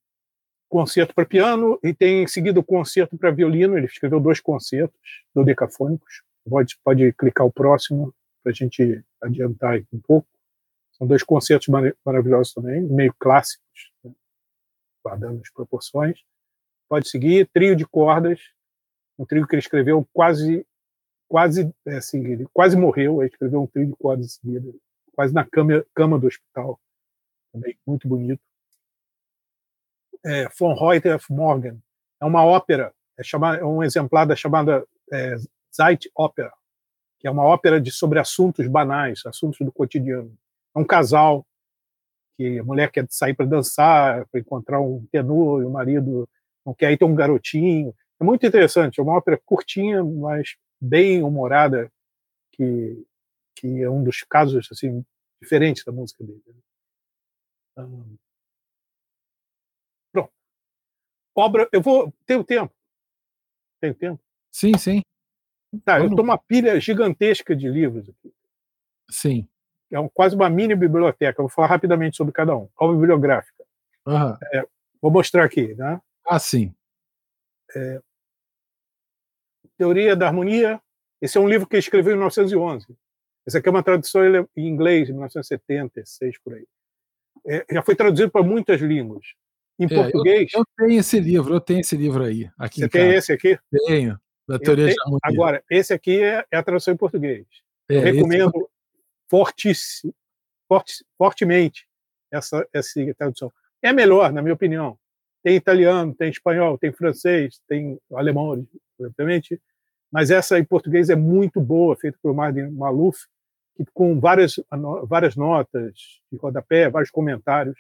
concerto para piano e tem seguido o concerto para violino. Ele escreveu dois concertos dodecafônicos. Pode, pode clicar o próximo para a gente adiantar um pouco. São dois concertos mar maravilhosos também, meio clássicos? Guardando as proporções. Pode seguir. Trio de cordas, um trio que ele escreveu quase, quase, é, assim, ele quase morreu. Ele escreveu um trio de cordas em seguida, quase na cama, cama do hospital. Também muito bonito é, von Reuter of Morgan. É uma ópera, é, chamada, é um exemplar da chamada é, Opera, que é uma ópera de, sobre assuntos banais, assuntos do cotidiano. É um casal que a mulher quer sair para dançar, para encontrar um tenor, e o marido não quer, aí tem um garotinho. É muito interessante, é uma ópera curtinha, mas bem humorada, que, que é um dos casos assim diferentes da música dele. Um, obra. Eu vou. Tenho tempo. Tenho tempo? Sim, sim. Tá, eu estou uma pilha gigantesca de livros aqui. Sim. É um, quase uma mini biblioteca. Eu vou falar rapidamente sobre cada um. Obra bibliográfica. Uhum. É, vou mostrar aqui, né? Ah, sim. É, Teoria da Harmonia. Esse é um livro que escreveu em 1911. Esse aqui é uma tradução em inglês, de 1976, por aí. É, já foi traduzido para muitas línguas. Em é, português. Eu, eu, tenho esse livro, eu tenho esse livro aí. Aqui Você tem esse aqui? Tenho. Da teoria tenho, de harmonia. Agora, esse aqui é, é, a tradução em português. É, Eu recomendo fortíssimo, forte, fortemente essa, essa tradução. É melhor, na minha opinião. Tem italiano, tem espanhol, tem francês, tem alemão, obviamente, mas essa em português é muito boa, feita por Martin Maluf, com várias, várias notas de rodapé, vários comentários.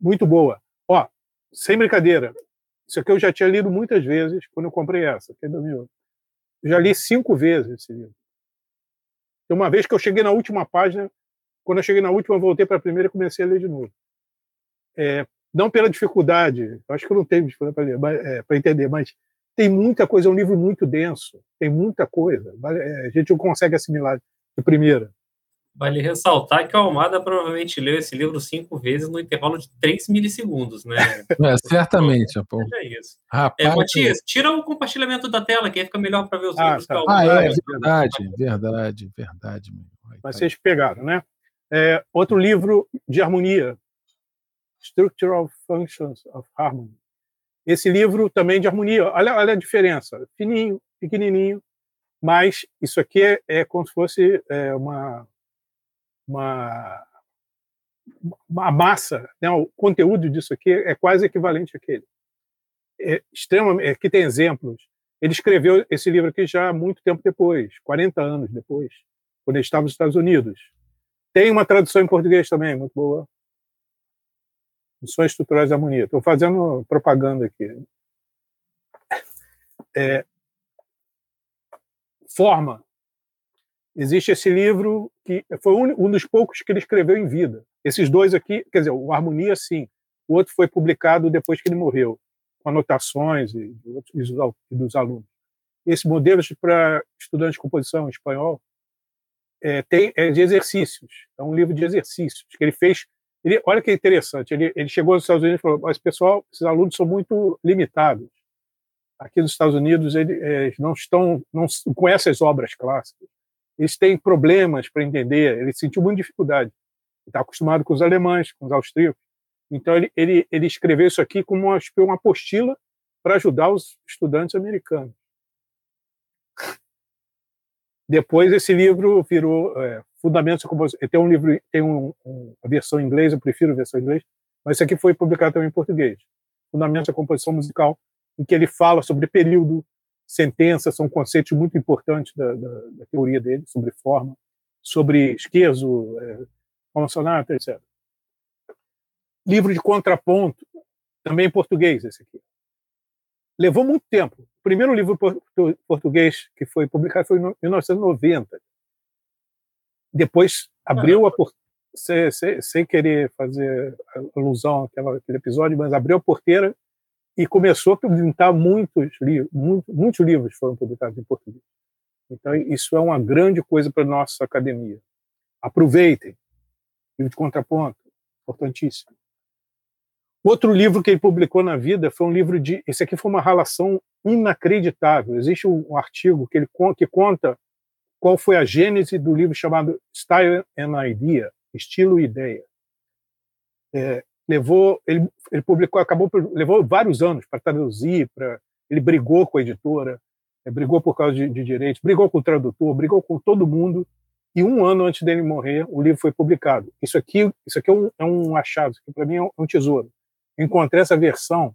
Muito boa. Ó, sem brincadeira, isso aqui eu já tinha lido muitas vezes quando eu comprei essa, que é já li cinco vezes esse livro. E uma vez que eu cheguei na última página, quando eu cheguei na última, voltei para a primeira e comecei a ler de novo. É, não pela dificuldade, acho que eu não tenho dificuldade para é, entender, mas tem muita coisa, é um livro muito denso, tem muita coisa. É, a gente não consegue assimilar de primeira. Vale ressaltar que o Almada provavelmente leu esse livro cinco vezes no intervalo de três milissegundos, né? É, certamente, pô. É isso. Rapaz, é, Matias, tira o compartilhamento da tela, que aí fica melhor para ver os ah, livros. Tá. Ah, é, verdade, verdade, verdade. Mas vocês pegaram, né? É, outro livro de harmonia, Structural Functions of Harmony. Esse livro também de harmonia, olha, olha a diferença, fininho, pequenininho, mas isso aqui é, é como se fosse é, uma uma, uma massa, né? o conteúdo disso aqui é quase equivalente àquele. É extremamente, aqui tem exemplos. Ele escreveu esse livro aqui já muito tempo depois, 40 anos depois, quando ele estava nos Estados Unidos. Tem uma tradução em português também, muito boa. Funções estruturais de harmonia. Estou fazendo propaganda aqui. É, forma existe esse livro que foi um, dos poucos que ele escreveu em vida. Esses dois aqui, quer dizer, o Harmonia, sim. O outro foi publicado depois que ele morreu, com anotações e, e dos alunos. Esse modelo para estudantes de composição em espanhol é, tem, é de exercícios. É um livro de exercícios que ele fez. Ele, olha que interessante. Ele, ele chegou nos Estados Unidos e falou: mas pessoal, esses alunos são muito limitados. Aqui nos Estados Unidos eles, eles não estão, não conhecem as obras clássicas eles têm problemas para entender, ele sentiu muita dificuldade. Está acostumado com os alemães, com os austríacos. Então, ele, ele, ele escreveu isso aqui como uma, uma apostila para ajudar os estudantes americanos. Depois, esse livro virou é, Fundamentos. Tem um livro, tem um, um, a versão em inglês, eu prefiro a versão em inglês, mas esse aqui foi publicado também em português. Fundamentos da Composição Musical, em que ele fala sobre período, sentenças são conceitos muito importantes da, da, da teoria dele, sobre forma, sobre esquerdo, é, forma etc. Livro de contraponto, também em português esse aqui. Levou muito tempo. O primeiro livro português que foi publicado foi em 1990. Depois abriu a porteira, sem, sem, sem, querer fazer alusão àquela, àquele episódio, mas abriu a porteira e começou a publicar muitos livros, muitos, livros foram publicados em português. Então, isso é uma grande coisa para nossa academia. Aproveitem. Livro de contraponto, importantíssimo. Outro livro que ele publicou na vida foi um livro de. Esse aqui foi uma relação inacreditável. Existe um artigo que ele que conta qual foi a gênese do livro chamado Style and Idea, Estilo e Ideia. É, levou ele, ele publicou acabou levou vários anos para traduzir para ele brigou com a editora é, brigou por causa de, de, direitos brigou com o tradutor brigou com todo mundo e um ano antes dele morrer o livro foi publicado. Isso aqui isso aqui é um, é um achado isso para mim é um, é tesouro. Eu encontrei essa versão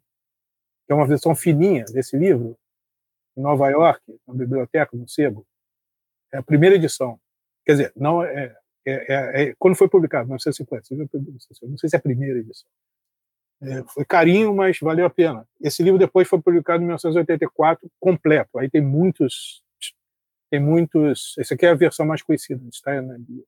que é uma versão fininha desse livro em Nova York na biblioteca no Sebo. É a primeira edição. Quer dizer não é é, é, é, quando foi publicado, 1950, não sei se é a primeira edição. É, foi carinho, mas valeu a pena. Esse livro depois foi publicado em 1984, completo. Aí tem muitos, tem muitos. Essa aqui é a versão mais conhecida, está na Bíblia.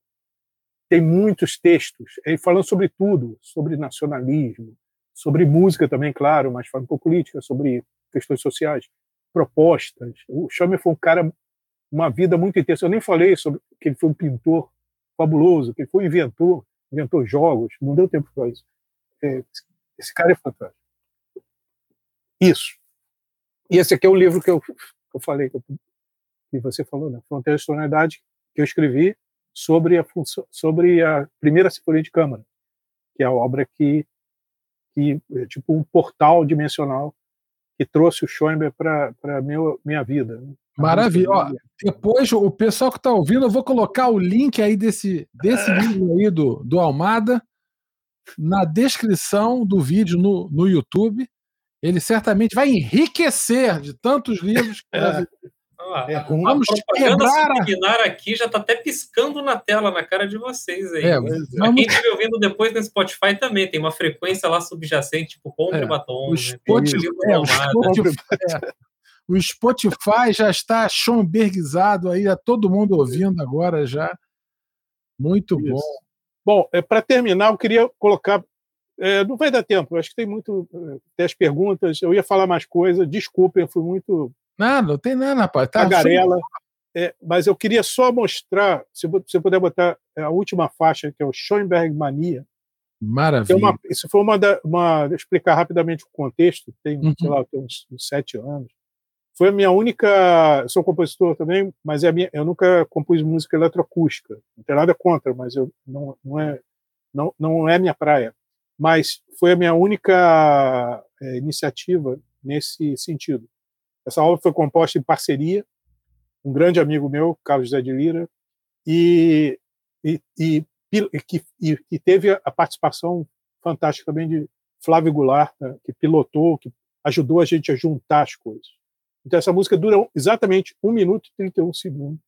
Tem muitos textos, falando sobre tudo, sobre nacionalismo, sobre música também, claro, mas falando com política, sobre questões sociais, propostas. O Schamer foi um cara, uma vida muito intensa. Eu nem falei sobre que ele foi um pintor fabuloso, que foi inventor, inventou jogos, não deu tempo para isso. É, esse cara é fantástico. Isso. E esse aqui é um livro que eu, que eu falei, que, eu, que você falou, né? Fronteira de Tonalidade, que eu escrevi sobre a, sobre a primeira sinfonia de câmara, que é a obra que, que é tipo um portal dimensional que trouxe o Schoenberg para minha, minha vida. Né? Maravilha. Ó, depois, o pessoal que está ouvindo, eu vou colocar o link aí desse, desse livro aí do, do Almada na descrição do vídeo no, no YouTube. Ele certamente vai enriquecer de tantos livros. Que é. É, vamos quebrar a... aqui já está até piscando na tela, na cara de vocês aí. É, vamos... Quem estiver ouvindo depois no Spotify também, tem uma frequência lá subjacente, tipo compre é, batom. O, né? Spotify, é, o, Spotify, é, [laughs] o Spotify já está schombergizado aí, a todo mundo ouvindo agora já. Muito Isso. bom. Bom, é, para terminar, eu queria colocar. É, não vai dar tempo, acho que tem muito. Tem as perguntas, eu ia falar mais coisa, desculpem, eu fui muito Nada, não tem nada, rapaz. Tá tagarela. É, mas eu queria só mostrar, se você puder botar a última faixa, que é o Schoenberg Mania. Maravilha. Uma, isso foi uma, da, uma. Explicar rapidamente o contexto, tem, uhum. sei lá, tem uns, uns, sete anos. Foi a minha única. Sou compositor também, mas é minha, eu nunca compus música eletroacústica. Não tem nada contra, mas eu, não, não, é, não, não é minha praia. Mas foi a minha única é, iniciativa nesse sentido. Essa obra foi composta em parceria, um grande amigo meu, Carlos José de Lira, e, e, e, que, e, e teve a participação fantástica também de Flávio Goulart, né, que pilotou, que ajudou a gente a juntar as coisas. Então, essa música dura exatamente 1 minuto e 31 segundos.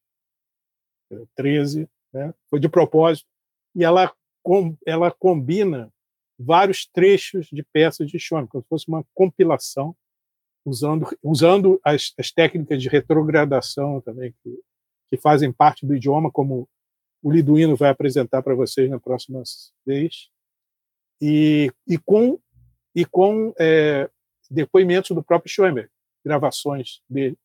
13, né? foi de propósito. E ela, com, ela combina vários trechos de peças de Schoenberg, como se fosse uma compilação usando, usando as, as técnicas de retrogradação também, que, que fazem parte do idioma, como o Liduino vai apresentar para vocês na próxima vez, e, e com, e com é, depoimentos do próprio Schoenberg, gravações dele.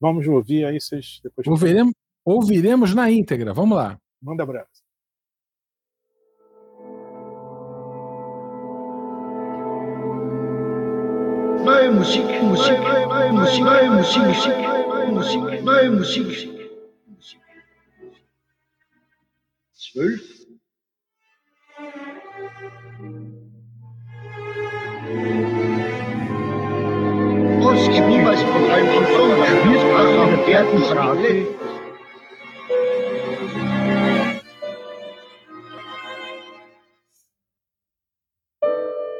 Vamos ouvir aí, vocês depois. Ouviremos, ouviremos na íntegra, vamos lá. Manda abraço. Musik, neue Musik, neue Musik, Musik, neue Musik, neue Musik. Zwölf.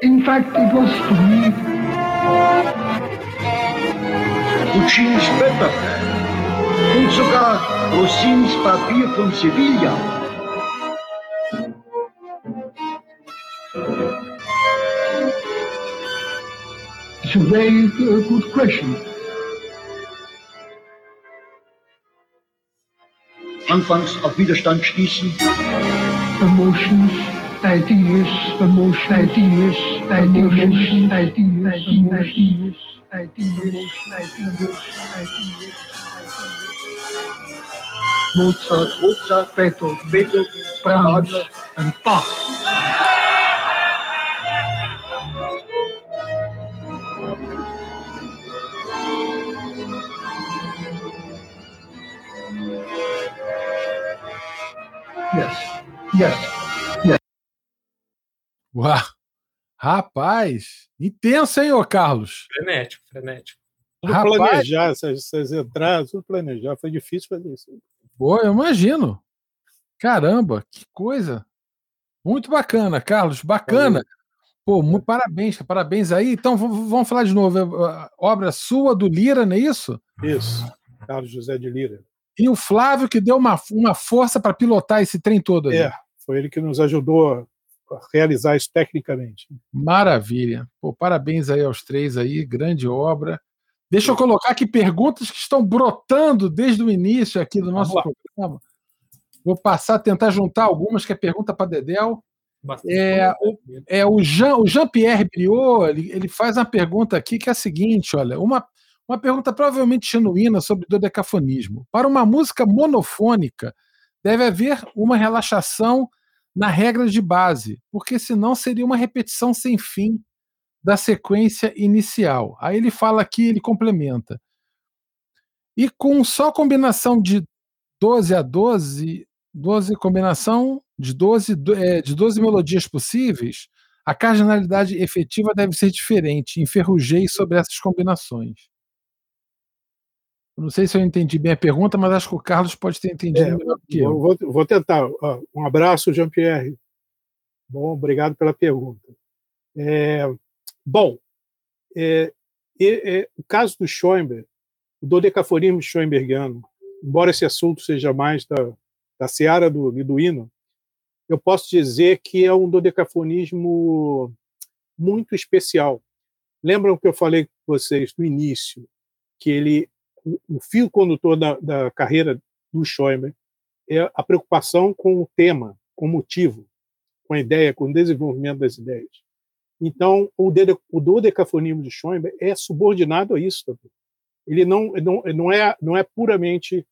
In fact, it was to me Puccini's Pepper und sogar Rossins Papier von Sevilla. It's a very uh, good question. Anfangs auf Widerstand stießen. Emotions, ideas, emotion, ideas, ideas, ideas, ideas. Mozart, Mozart, Beethoven, Beethoven, Brahms, and Bach. Yes. Wow. Rapaz, intenso, hein, ô Carlos? Frenético, frenético. Tudo Rapaz, planejar essas, essas entradas, tudo planejar. Foi difícil fazer isso. Pô, eu imagino. Caramba, que coisa. Muito bacana, Carlos, bacana. Pô, muito parabéns, parabéns aí. Então, vamos falar de novo. É, obra sua, do Lira, não é isso? Isso, Carlos José de Lira. E o Flávio que deu uma, uma força para pilotar esse trem todo aí. É, foi ele que nos ajudou realizar isso tecnicamente. Maravilha. Pô, parabéns aí aos três aí, grande obra. Deixa eu colocar aqui perguntas que estão brotando desde o início aqui do nosso programa. Vou passar a tentar juntar algumas, que é pergunta para Dedel. É, o, é, o Jean, o Jean-Pierre Briot, ele, ele faz uma pergunta aqui que é a seguinte: olha, uma, uma pergunta provavelmente genuína sobre dodecafonismo. Para uma música monofônica, deve haver uma relaxação na regra de base, porque senão seria uma repetição sem fim da sequência inicial. Aí ele fala aqui, ele complementa. E com só combinação de 12 a 12, 12 combinação de 12, é, de 12 melodias possíveis, a cardinalidade efetiva deve ser diferente. Enferrujei sobre essas combinações. Não sei se eu entendi bem a pergunta, mas acho que o Carlos pode ter entendido é, melhor que eu. Vou, vou tentar. Um abraço, Jean-Pierre. Bom, obrigado pela pergunta. É, bom, é, é, o caso do Schoenberg, o dodecafonismo schoenbergiano, embora esse assunto seja mais da, da seara do Liduino, eu posso dizer que é um dodecafonismo muito especial. Lembram que eu falei com vocês no início que ele, o fio condutor da, da carreira do Schoenberg é a preocupação com o tema, com o motivo, com a ideia, com o desenvolvimento das ideias. Então, o, o dodecafonismo de Schoenberg é subordinado a isso também. Ele não, não, não, é, não é puramente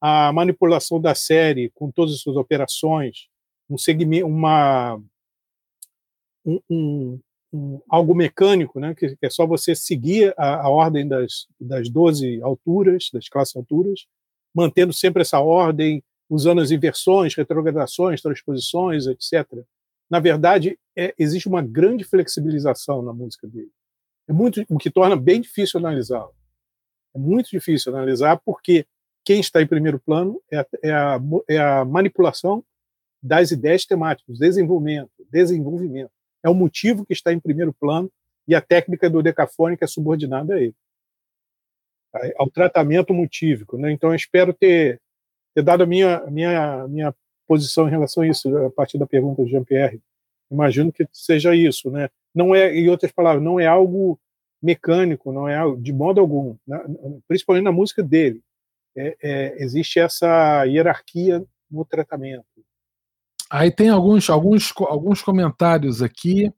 a manipulação da série com todas as suas operações, um segmento, uma, um, um, um, algo mecânico, né, que, é só você seguir a, a, ordem das, das 12 alturas, das classes alturas, mantendo sempre essa ordem, usando as inversões, retrogradações, transposições, etc na verdade, é, existe uma grande flexibilização na música dele. É muito, o que torna bem difícil analisar. É muito difícil analisar porque quem está em primeiro plano é a, é a, é a manipulação das ideias temáticas, desenvolvimento, desenvolvimento. É o motivo que está em primeiro plano e a técnica do decafônico é subordinada a ele, ao tratamento motívico. Né? Então, eu espero ter, ter dado a minha, minha, minha posição em relação a isso, a partir da pergunta de Jean-Pierre. Imagino que seja isso, né? Não é, em outras palavras, não é algo mecânico, não é algo, de modo algum, né? principalmente na música dele. É, é, existe essa hierarquia no tratamento. Aí tem alguns, alguns, alguns comentários aqui.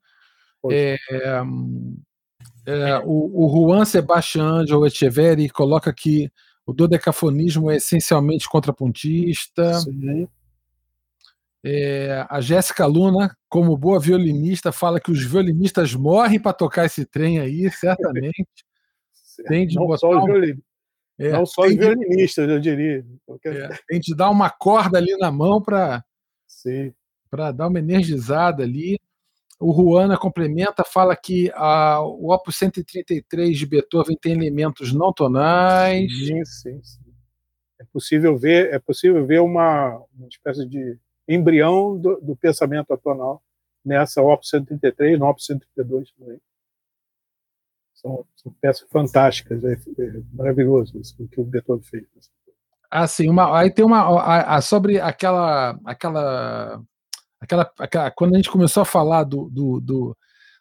É, é, o, o Juan Sebastián Angel Echeverri coloca que o dodecafonismo é essencialmente contrapontista. Sim. É, a Jéssica Luna, como boa violinista, fala que os violinistas morrem para tocar esse trem aí, [laughs] certamente. tem de não botar só os, violin... é, não só os violinistas, eu diria. É, tem de dar uma corda ali na mão para dar uma energizada ali. O Juana complementa, fala que a, o Opus 133 de Beethoven tem elementos não tonais. Sim, sim, sim. É possível ver, é possível ver uma, uma espécie de embrião do, do pensamento atonal nessa OP 133, no OP 132 também. São, são peças fantásticas, é, é maravilhoso isso, o que o Beethoven fez. Ah, sim, uma, aí tem uma a, a, sobre aquela, aquela, aquela, aquela, quando a gente começou a falar do, do, do,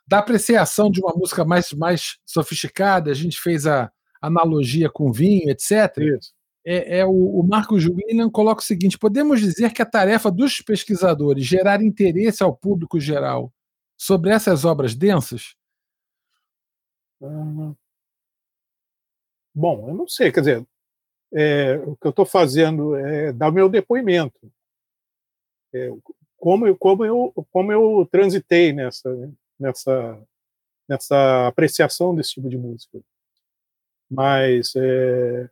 da apreciação de uma música mais, mais sofisticada, a gente fez a analogia com vinho, etc. Isso é, é o, o Marcos William coloca o seguinte: podemos dizer que a tarefa dos pesquisadores gerar interesse ao público geral sobre essas obras densas? Bom, eu não sei, quer dizer, é, o que eu estou fazendo é dar o meu depoimento. É, como, eu, como, eu, como eu transitei nessa, nessa, nessa apreciação desse tipo de música. Mas é,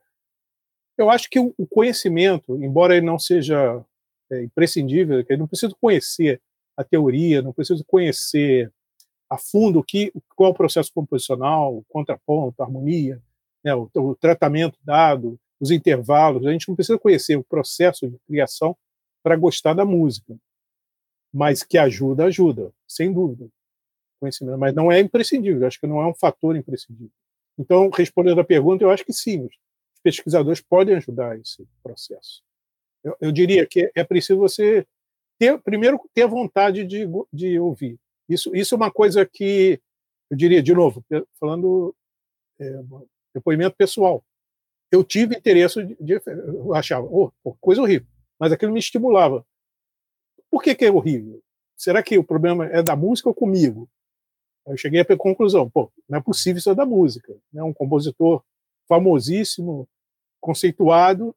eu acho que o conhecimento, embora ele não seja é, imprescindível, ele não precisa conhecer a teoria, não precisa conhecer a fundo que, qual é o processo composicional, o contraponto, a harmonia, né, o, o, tratamento dado, os intervalos. A gente não precisa conhecer o processo de criação para gostar da música, mas que ajuda, ajuda, sem dúvida. Conhecimento, mas não é imprescindível. Acho que não é um fator imprescindível. Então, respondendo à pergunta, eu acho que sim pesquisadores podem ajudar esse processo. Eu, eu, diria que é preciso você ter, primeiro, ter vontade de, de ouvir. Isso, isso é uma coisa que, eu diria, de novo, falando é, depoimento pessoal. Eu tive interesse de, de eu achava, oh, coisa horrível, mas aquilo me estimulava. Por que, que é horrível? Será que o problema é da música ou comigo? Eu cheguei à conclusão, pô, não é possível isso é da música. Né? Um compositor famosíssimo, conceituado,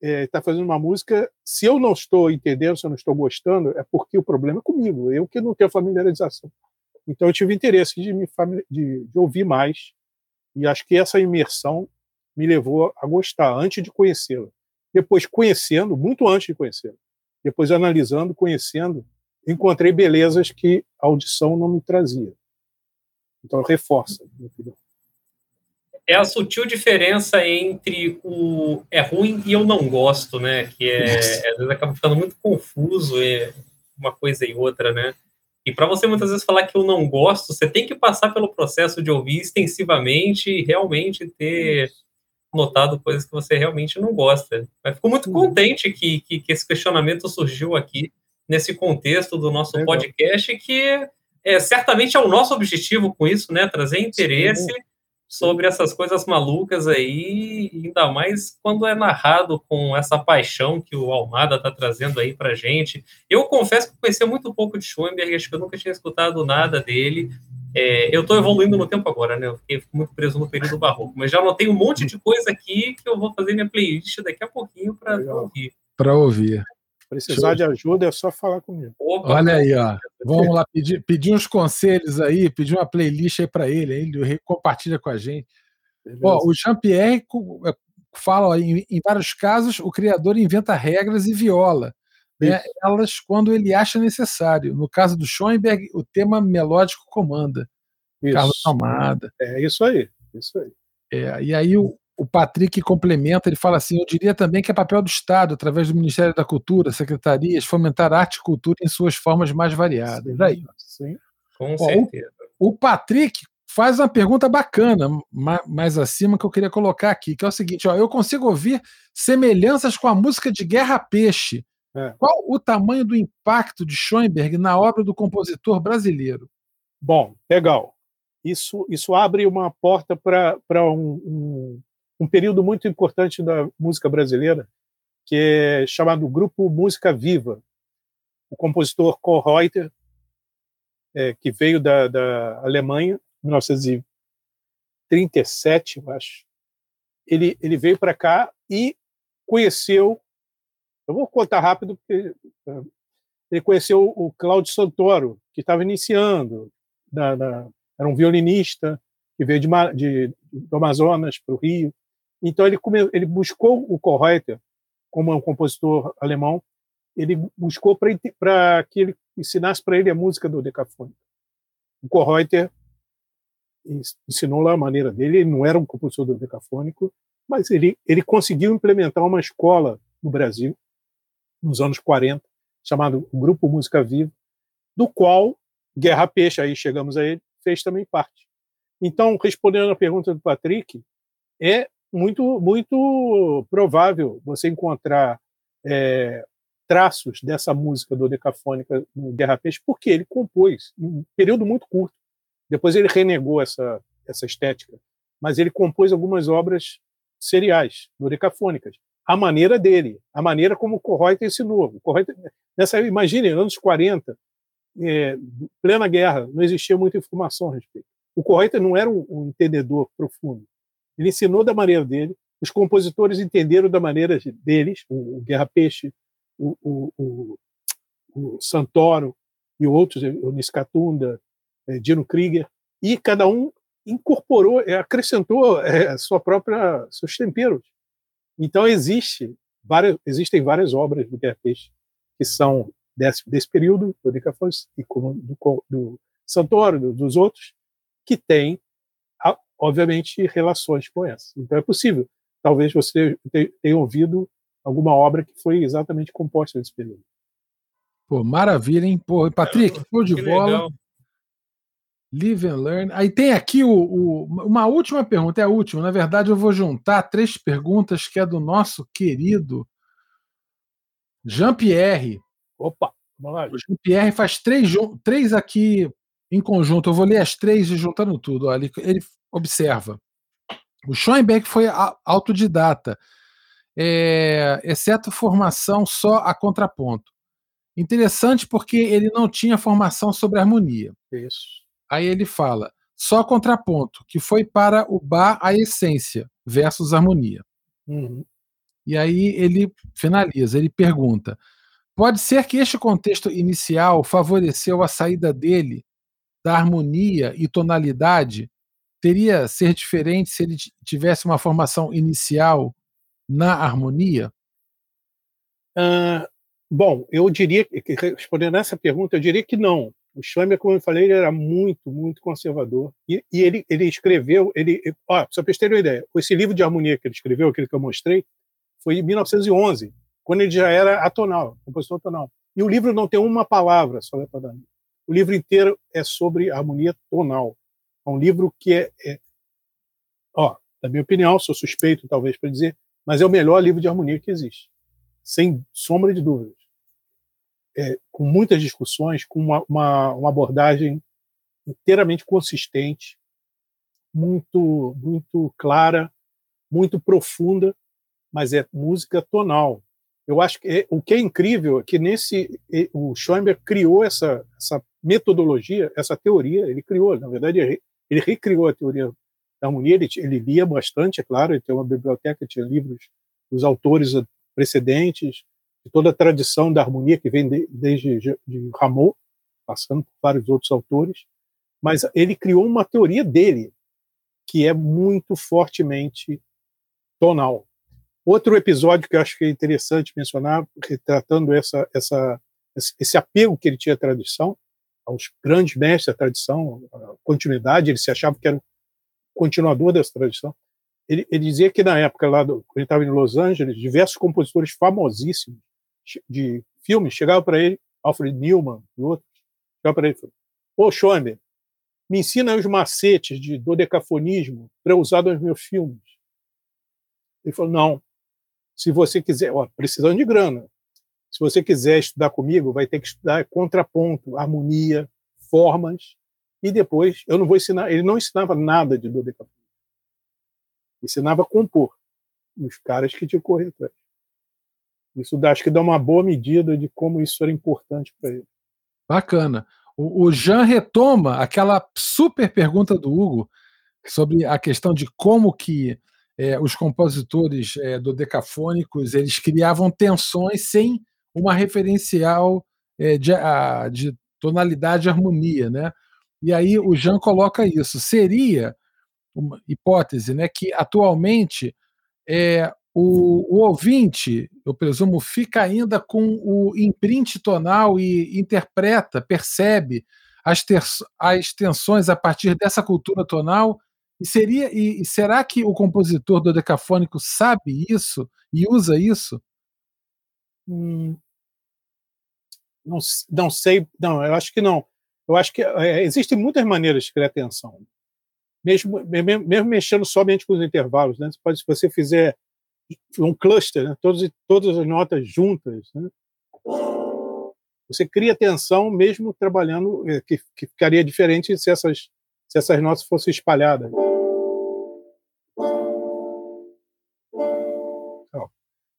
está é, fazendo uma música. Se eu não estou entendendo, se eu não estou gostando, é porque o problema é comigo, eu que não tenho familiarização. Então eu tive interesse de, me de, de ouvir mais, e acho que essa imersão me levou a gostar, antes de conhecê-la. Depois, conhecendo, muito antes de conhecê-la. Depois, analisando, conhecendo, encontrei belezas que a audição não me trazia. Então, reforça, é a sutil diferença entre o é ruim e eu não gosto, né? Que é, às vezes acaba ficando muito confuso é uma coisa e outra, né? E para você muitas vezes falar que eu não gosto, você tem que passar pelo processo de ouvir extensivamente e realmente ter notado coisas que você realmente não gosta. Mas fico muito contente que, que, que esse questionamento surgiu aqui nesse contexto do nosso Legal. podcast, que é, certamente é o nosso objetivo com isso, né? Trazer interesse Sim. sobre essas coisas malucas aí, ainda mais quando é narrado com essa paixão que o Almada está trazendo aí para gente. Eu confesso que conhecia muito pouco de Schoenberg, acho que eu nunca tinha escutado nada dele. É, eu estou evoluindo no tempo agora, né? Eu fiquei muito preso no período barroco, mas já anotei um monte de coisa aqui que eu vou fazer minha playlist daqui a pouquinho para ouvir. Para ouvir. Precisar de ajuda é só falar comigo. Opa, Olha aí, ó. [laughs] Vamos lá pedir, pedir uns conselhos aí, pedir uma playlist aí para ele, ele compartilha com a gente. Ó, o Jean-Pierre é, fala ó, em, em, vários casos o criador inventa regras e viola né, elas quando ele acha necessário. No caso do Schoenberg, o tema melódico comanda. Isso. Carlos Almada. É isso aí, isso aí. É, e aí o, o Patrick complementa, ele fala assim: eu diria também que é papel do Estado, através do Ministério da Cultura, secretarias, fomentar arte e cultura em suas formas mais variadas. Sim, Aí. sim. com certeza. O, o, Patrick faz uma pergunta bacana, mais acima, que eu queria colocar aqui, que é o seguinte: ó, eu consigo ouvir semelhanças com a música de Guerra Peixe. É. Qual o tamanho do impacto de Schoenberg na obra do compositor brasileiro? Bom, legal. Isso, isso abre uma porta para um, um, um período muito importante da música brasileira, que é chamado Grupo Música Viva. O compositor Kohlreuter, é, que veio da, da Alemanha, 1937, eu acho, ele, ele veio para cá e conheceu. Eu vou contar rápido, porque é, ele conheceu o Cláudio Santoro, que estava iniciando, da, da, era um violinista que veio de, de, do Amazonas para o Rio. Então ele, come, ele buscou o Kohreuter, como é um compositor alemão, ele buscou para que ele ensinasse para ele a música do decafônico. O Kohreuter ensinou lá a maneira dele, ele não era um compositor do decafônico, mas ele, ele conseguiu implementar uma escola no Brasil, nos anos 40, chamado Grupo Música Viva, do qual Guerra Peixe, aí chegamos a ele, fez também parte. Então, respondendo à pergunta do Patrick, é muito, muito provável você encontrar é, traços dessa música do Decafônica no Guerra Peixe, porque ele compôs em um período muito curto. Depois ele renegou essa, essa estética, mas ele compôs algumas obras seriais, do Decafônicas, a maneira dele, a maneira como o Correuter ensinou. O nessa, imagine, anos 40, é, plena guerra, não existia muita informação a respeito. O Correuter não era um, um entendedor profundo. Ele ensinou da maneira dele, os compositores entenderam da maneira deles, o, Guerra Peixe, o, o, o, o Santoro e outros, o Niscatunda, é, Dino Krieger, e cada um incorporou, é, acrescentou é, sua própria, seus temperos. Então existe várias, existem várias obras do Guerra Peixe que são desse, desse período, do Decafos e como do, do Santoro, dos outros, que têm obviamente, relações com essa. Então é possível. Talvez você tenha ouvido alguma obra que foi exatamente composta nesse período. Pô, maravilha, hein? Pô, Patrick, [laughs] show de bola. Legal. Live and learn. Aí tem aqui o, o, uma última pergunta, é a última. Na verdade, eu vou juntar três perguntas que é do nosso querido Jean-Pierre. Opa. O Jean-Pierre faz três, três aqui em conjunto. Eu vou ler as três e juntando tudo. Olha, ele observa. O Schoenberg foi autodidata, é, exceto formação só a contraponto. Interessante porque ele não tinha formação sobre harmonia. Isso. Aí ele fala só contraponto, que foi para o bar a essência versus harmonia. Uhum. E aí ele finaliza, ele pergunta: pode ser que este contexto inicial favoreceu a saída dele da harmonia e tonalidade teria ser diferente se ele tivesse uma formação inicial na harmonia? Uh, bom, eu diria, respondendo essa pergunta, eu diria que não. O Schoenberg, como eu falei, ele era muito, muito conservador. E, e ele, ele escreveu, ele, ó, só para vocês terem uma ideia, esse livro de harmonia que ele escreveu, aquele que eu mostrei, foi em 1911, quando ele já era atonal, compositor atonal. E o livro não tem uma palavra sobre a tonalidade. O livro inteiro é sobre harmonia tonal. É um livro que é, é ó, na minha opinião, sou suspeito talvez para dizer, mas é o melhor livro de harmonia que existe, sem sombra de dúvidas. É, com muitas discussões, com uma, uma, uma, abordagem inteiramente consistente, muito muito clara, muito profunda, mas é música tonal. Eu acho que é, o que é incrível é que nesse o Schoenberg criou essa, essa metodologia, essa teoria, ele criou, na verdade, ele recriou a teoria da harmonia, ele, ele lia bastante, é claro, ele tem uma biblioteca, tinha livros dos autores precedentes, de toda a tradição da harmonia que vem de, desde de Rameau, passando por vários outros autores, mas ele criou uma teoria dele, que é muito fortemente tonal. Outro episódio que eu acho que é interessante mencionar, retratando essa, essa, esse apego que ele tinha à tradição, aos grandes mestres da tradição, a continuidade, ele se achava que era o continuador dessa tradição. Ele, ele dizia que na época lá, do, quando ele estava em Los Angeles, diversos compositores famosíssimos de filmes chegavam para ele, Alfred Newman e outros, chegavam para ele e falaram, Ô, Schoenberg, me ensina os macetes de dodecafonismo para usar nos meus filmes. Ele falou, não, se você quiser, ó, precisando de grana, se você quiser estudar comigo, vai ter que estudar contraponto, harmonia, formas, e depois eu não vou ensinar. Ele não ensinava nada de dodecafonismo. Ensinava a compor. Os caras que tinham que correr atrás. Isso dá, acho que dá uma boa medida de como isso era importante para ele. Bacana. O, o Jean retoma aquela super pergunta do Hugo sobre a questão de como que é, os compositores é, dodecafônicos eles criavam tensões sem uma referencial é, de, a, de tonalidade e harmonia, né? E aí o Jean coloca isso. Seria uma hipótese, né, que atualmente é, o, o, ouvinte, eu presumo, fica ainda com o imprint tonal e interpreta, percebe as, ter, as tensões a partir dessa cultura tonal. E, seria, e, e será que o compositor do decafônico sabe isso e usa isso? Hum, não, não sei, não, eu acho que não. Eu acho que é, existem muitas maneiras de criar tensão. Mesmo, mesmo, mesmo mexendo somente com os intervalos, né? Você pode, se você fizer um cluster, né? todas, todas as notas juntas, né? você cria tensão mesmo trabalhando, é, que, que ficaria diferente se essas, se essas notas fossem espalhadas.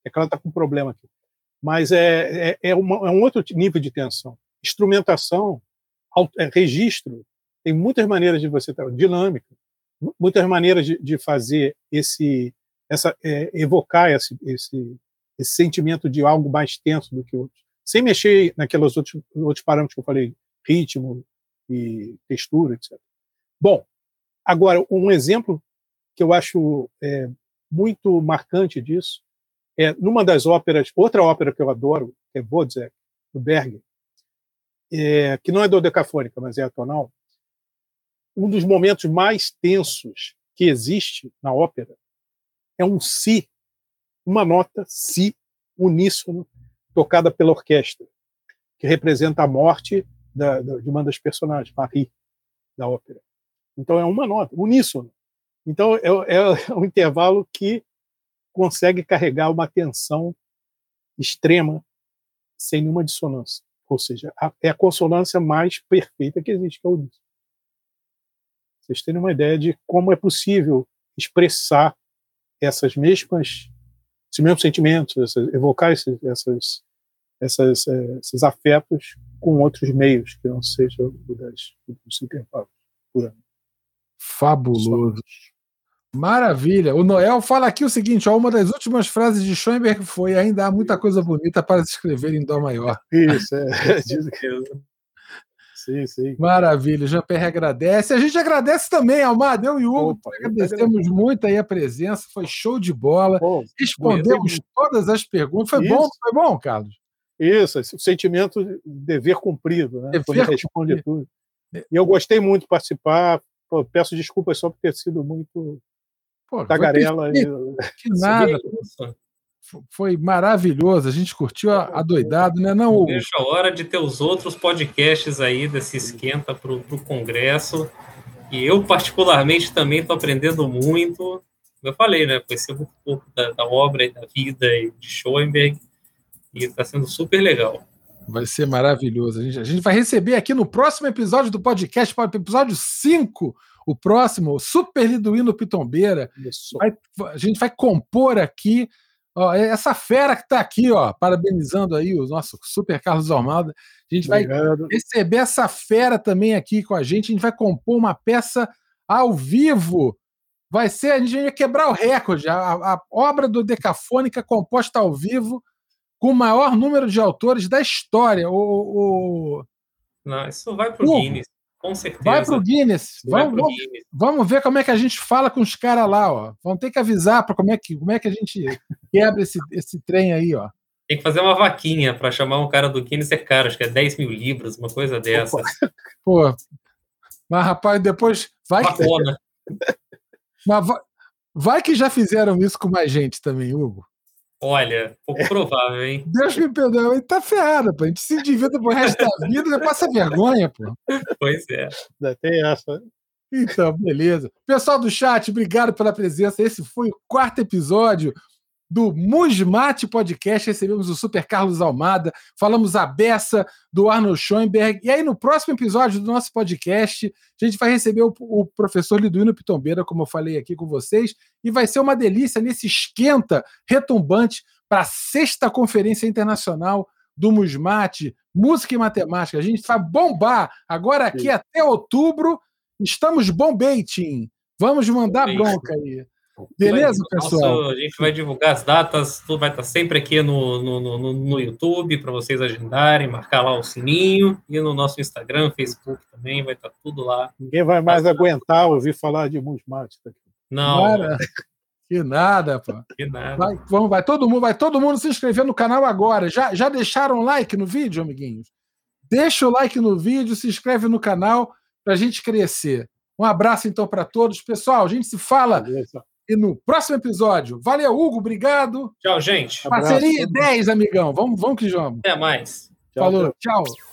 É que ela está com um problema aqui. Mas é, é, é, uma, é um outro nível de tensão. Instrumentação, é, registro, tem muitas maneiras de você dinâmica, muitas maneiras de, de fazer esse, essa, é, evocar esse, esse, esse sentimento de algo mais tenso do que outros, sem mexer naqueles outros, outros parâmetros que eu falei, ritmo e textura, etc. Bom, agora, um exemplo que eu acho é, muito marcante disso é numa das óperas, outra ópera que eu adoro, que é Wozzeck, do Berger, é, que não é dodecafônica, mas é atonal, um dos momentos mais tensos que existe na ópera é um si, uma nota si uníssono tocada pela orquestra, que representa a morte da, da, de uma das personagens, Marie, da ópera. Então é uma nota, uníssono. Então é, é um intervalo que consegue carregar uma tensão extrema sem nenhuma dissonância. Ou seja, a, é a consonância mais perfeita que existe, que é o uníssono. Vocês terem uma ideia de como é possível expressar essas mesmas, esses mesmos sentimentos, essas, evocar esses, essas, essas, é, esses afetos com outros meios que não sejam das, dos intervalos por ano. Fabuloso. Maravilha. O Noel fala aqui o seguinte: ó, uma das últimas frases de Schoenberg foi: ainda há muita coisa bonita para se escrever em Dó maior. Isso, é. [laughs] Diz que Sim, sim. Maravilha, Jean-Pierre agradece. A gente agradece também, Almada, eu e o Hugo, Opa, agradecemos muito aí a presença, foi show de bola. Respondemos todas as perguntas. Foi Isso. bom, foi bom, Carlos? Isso, esse sentimento de dever cumprido, né? Dever Quando responde cumprido. tudo. E eu gostei muito de participar. Pô, peço desculpas só por ter sido muito Pô, tagarela. perfeito, e- Que nada, foi maravilhoso. A gente curtiu a, a doidado, né? Não, Não Hugo? vejo a hora de ter os outros podcasts aí desse esquenta para o Congresso. E eu, particularmente, também estou aprendendo muito. Eu falei, né? Conheci muito pouco da, da obra e da vida e de Schoenberg. E está sendo super legal. Vai ser maravilhoso. A gente, a gente vai receber aqui no próximo episódio do podcast, episódio 5, o próximo, o Super Liduíno Pitombeira. Isso. Vai- a gente vai compor aqui ó, essa fera que está aqui, ó, parabenizando aí o nosso Super Carlos Almada. A gente vai Obrigado. receber essa fera também aqui com a gente. A gente vai compor uma peça ao vivo. Vai ser, a gente vai quebrar o recorde. A, a obra do Decafônica composta ao vivo, com o maior número de autores da história. O, o- Não, isso vai para o Guinness, com certeza. vai para o Guinness. Vai Vamos, pro Guinness. vamos ver como é que a gente fala com os caras lá. Ó. Vamos ter que avisar para como, é que, como é que a gente quebra esse, esse trem aí. Ó. Tem que fazer uma vaquinha para chamar um cara do Guinness é caro, acho que é 10 mil libras, uma coisa dessa. [laughs] Pô, mas rapaz, depois vai que, Vacona. [laughs] mas vai, vai que já fizeram isso com mais gente também, Hugo. Olha, pouco provável, hein? Deus me perdoe, ele tá ferrado, pô. A gente se endivida pro resto da vida, já passa vergonha, pô. Pois é. Ainda tem essa. Então, beleza. Pessoal do chat, obrigado pela presença. Esse foi o quarto episódio do Musmate Podcast. Recebemos o Super Carlos Almada, falamos a beça do Arnold Schoenberg. E aí, no próximo episódio do nosso podcast, a gente vai receber o, o professor Liduíno Pitombeira, como eu falei aqui com vocês, e vai ser uma delícia nesse esquenta retumbante para a sexta Conferência Internacional do Musmate, Música e Matemática. A gente vai bombar agora aqui Sim. até outubro. Estamos bombating. Vamos mandar bronca aí. Beleza, pessoal? nosso- a gente vai divulgar as datas, tudo vai estar sempre aqui no, no, no, no YouTube para vocês agendarem, marcar lá o sininho e no nosso Instagram, Facebook também, vai estar tudo lá. Ninguém vai mais aguentar ouvir falar de Musmate. Não, Para. [laughs] Que nada, pô. que nada. Vai, vamos, vai todo mundo, vai todo mundo se inscrever no canal agora. Já, já deixaram like no vídeo, amiguinhos? Deixa o like no vídeo, se inscreve no canal para a gente crescer. Um abraço então para todos, pessoal. A gente se fala Beleza? E no próximo episódio. Valeu, Hugo, obrigado. Tchau, gente. Abraço. Parceria 10, amigão. Vamos, vamos que vamos. Até mais. Tchau, Falou, tchau. tchau.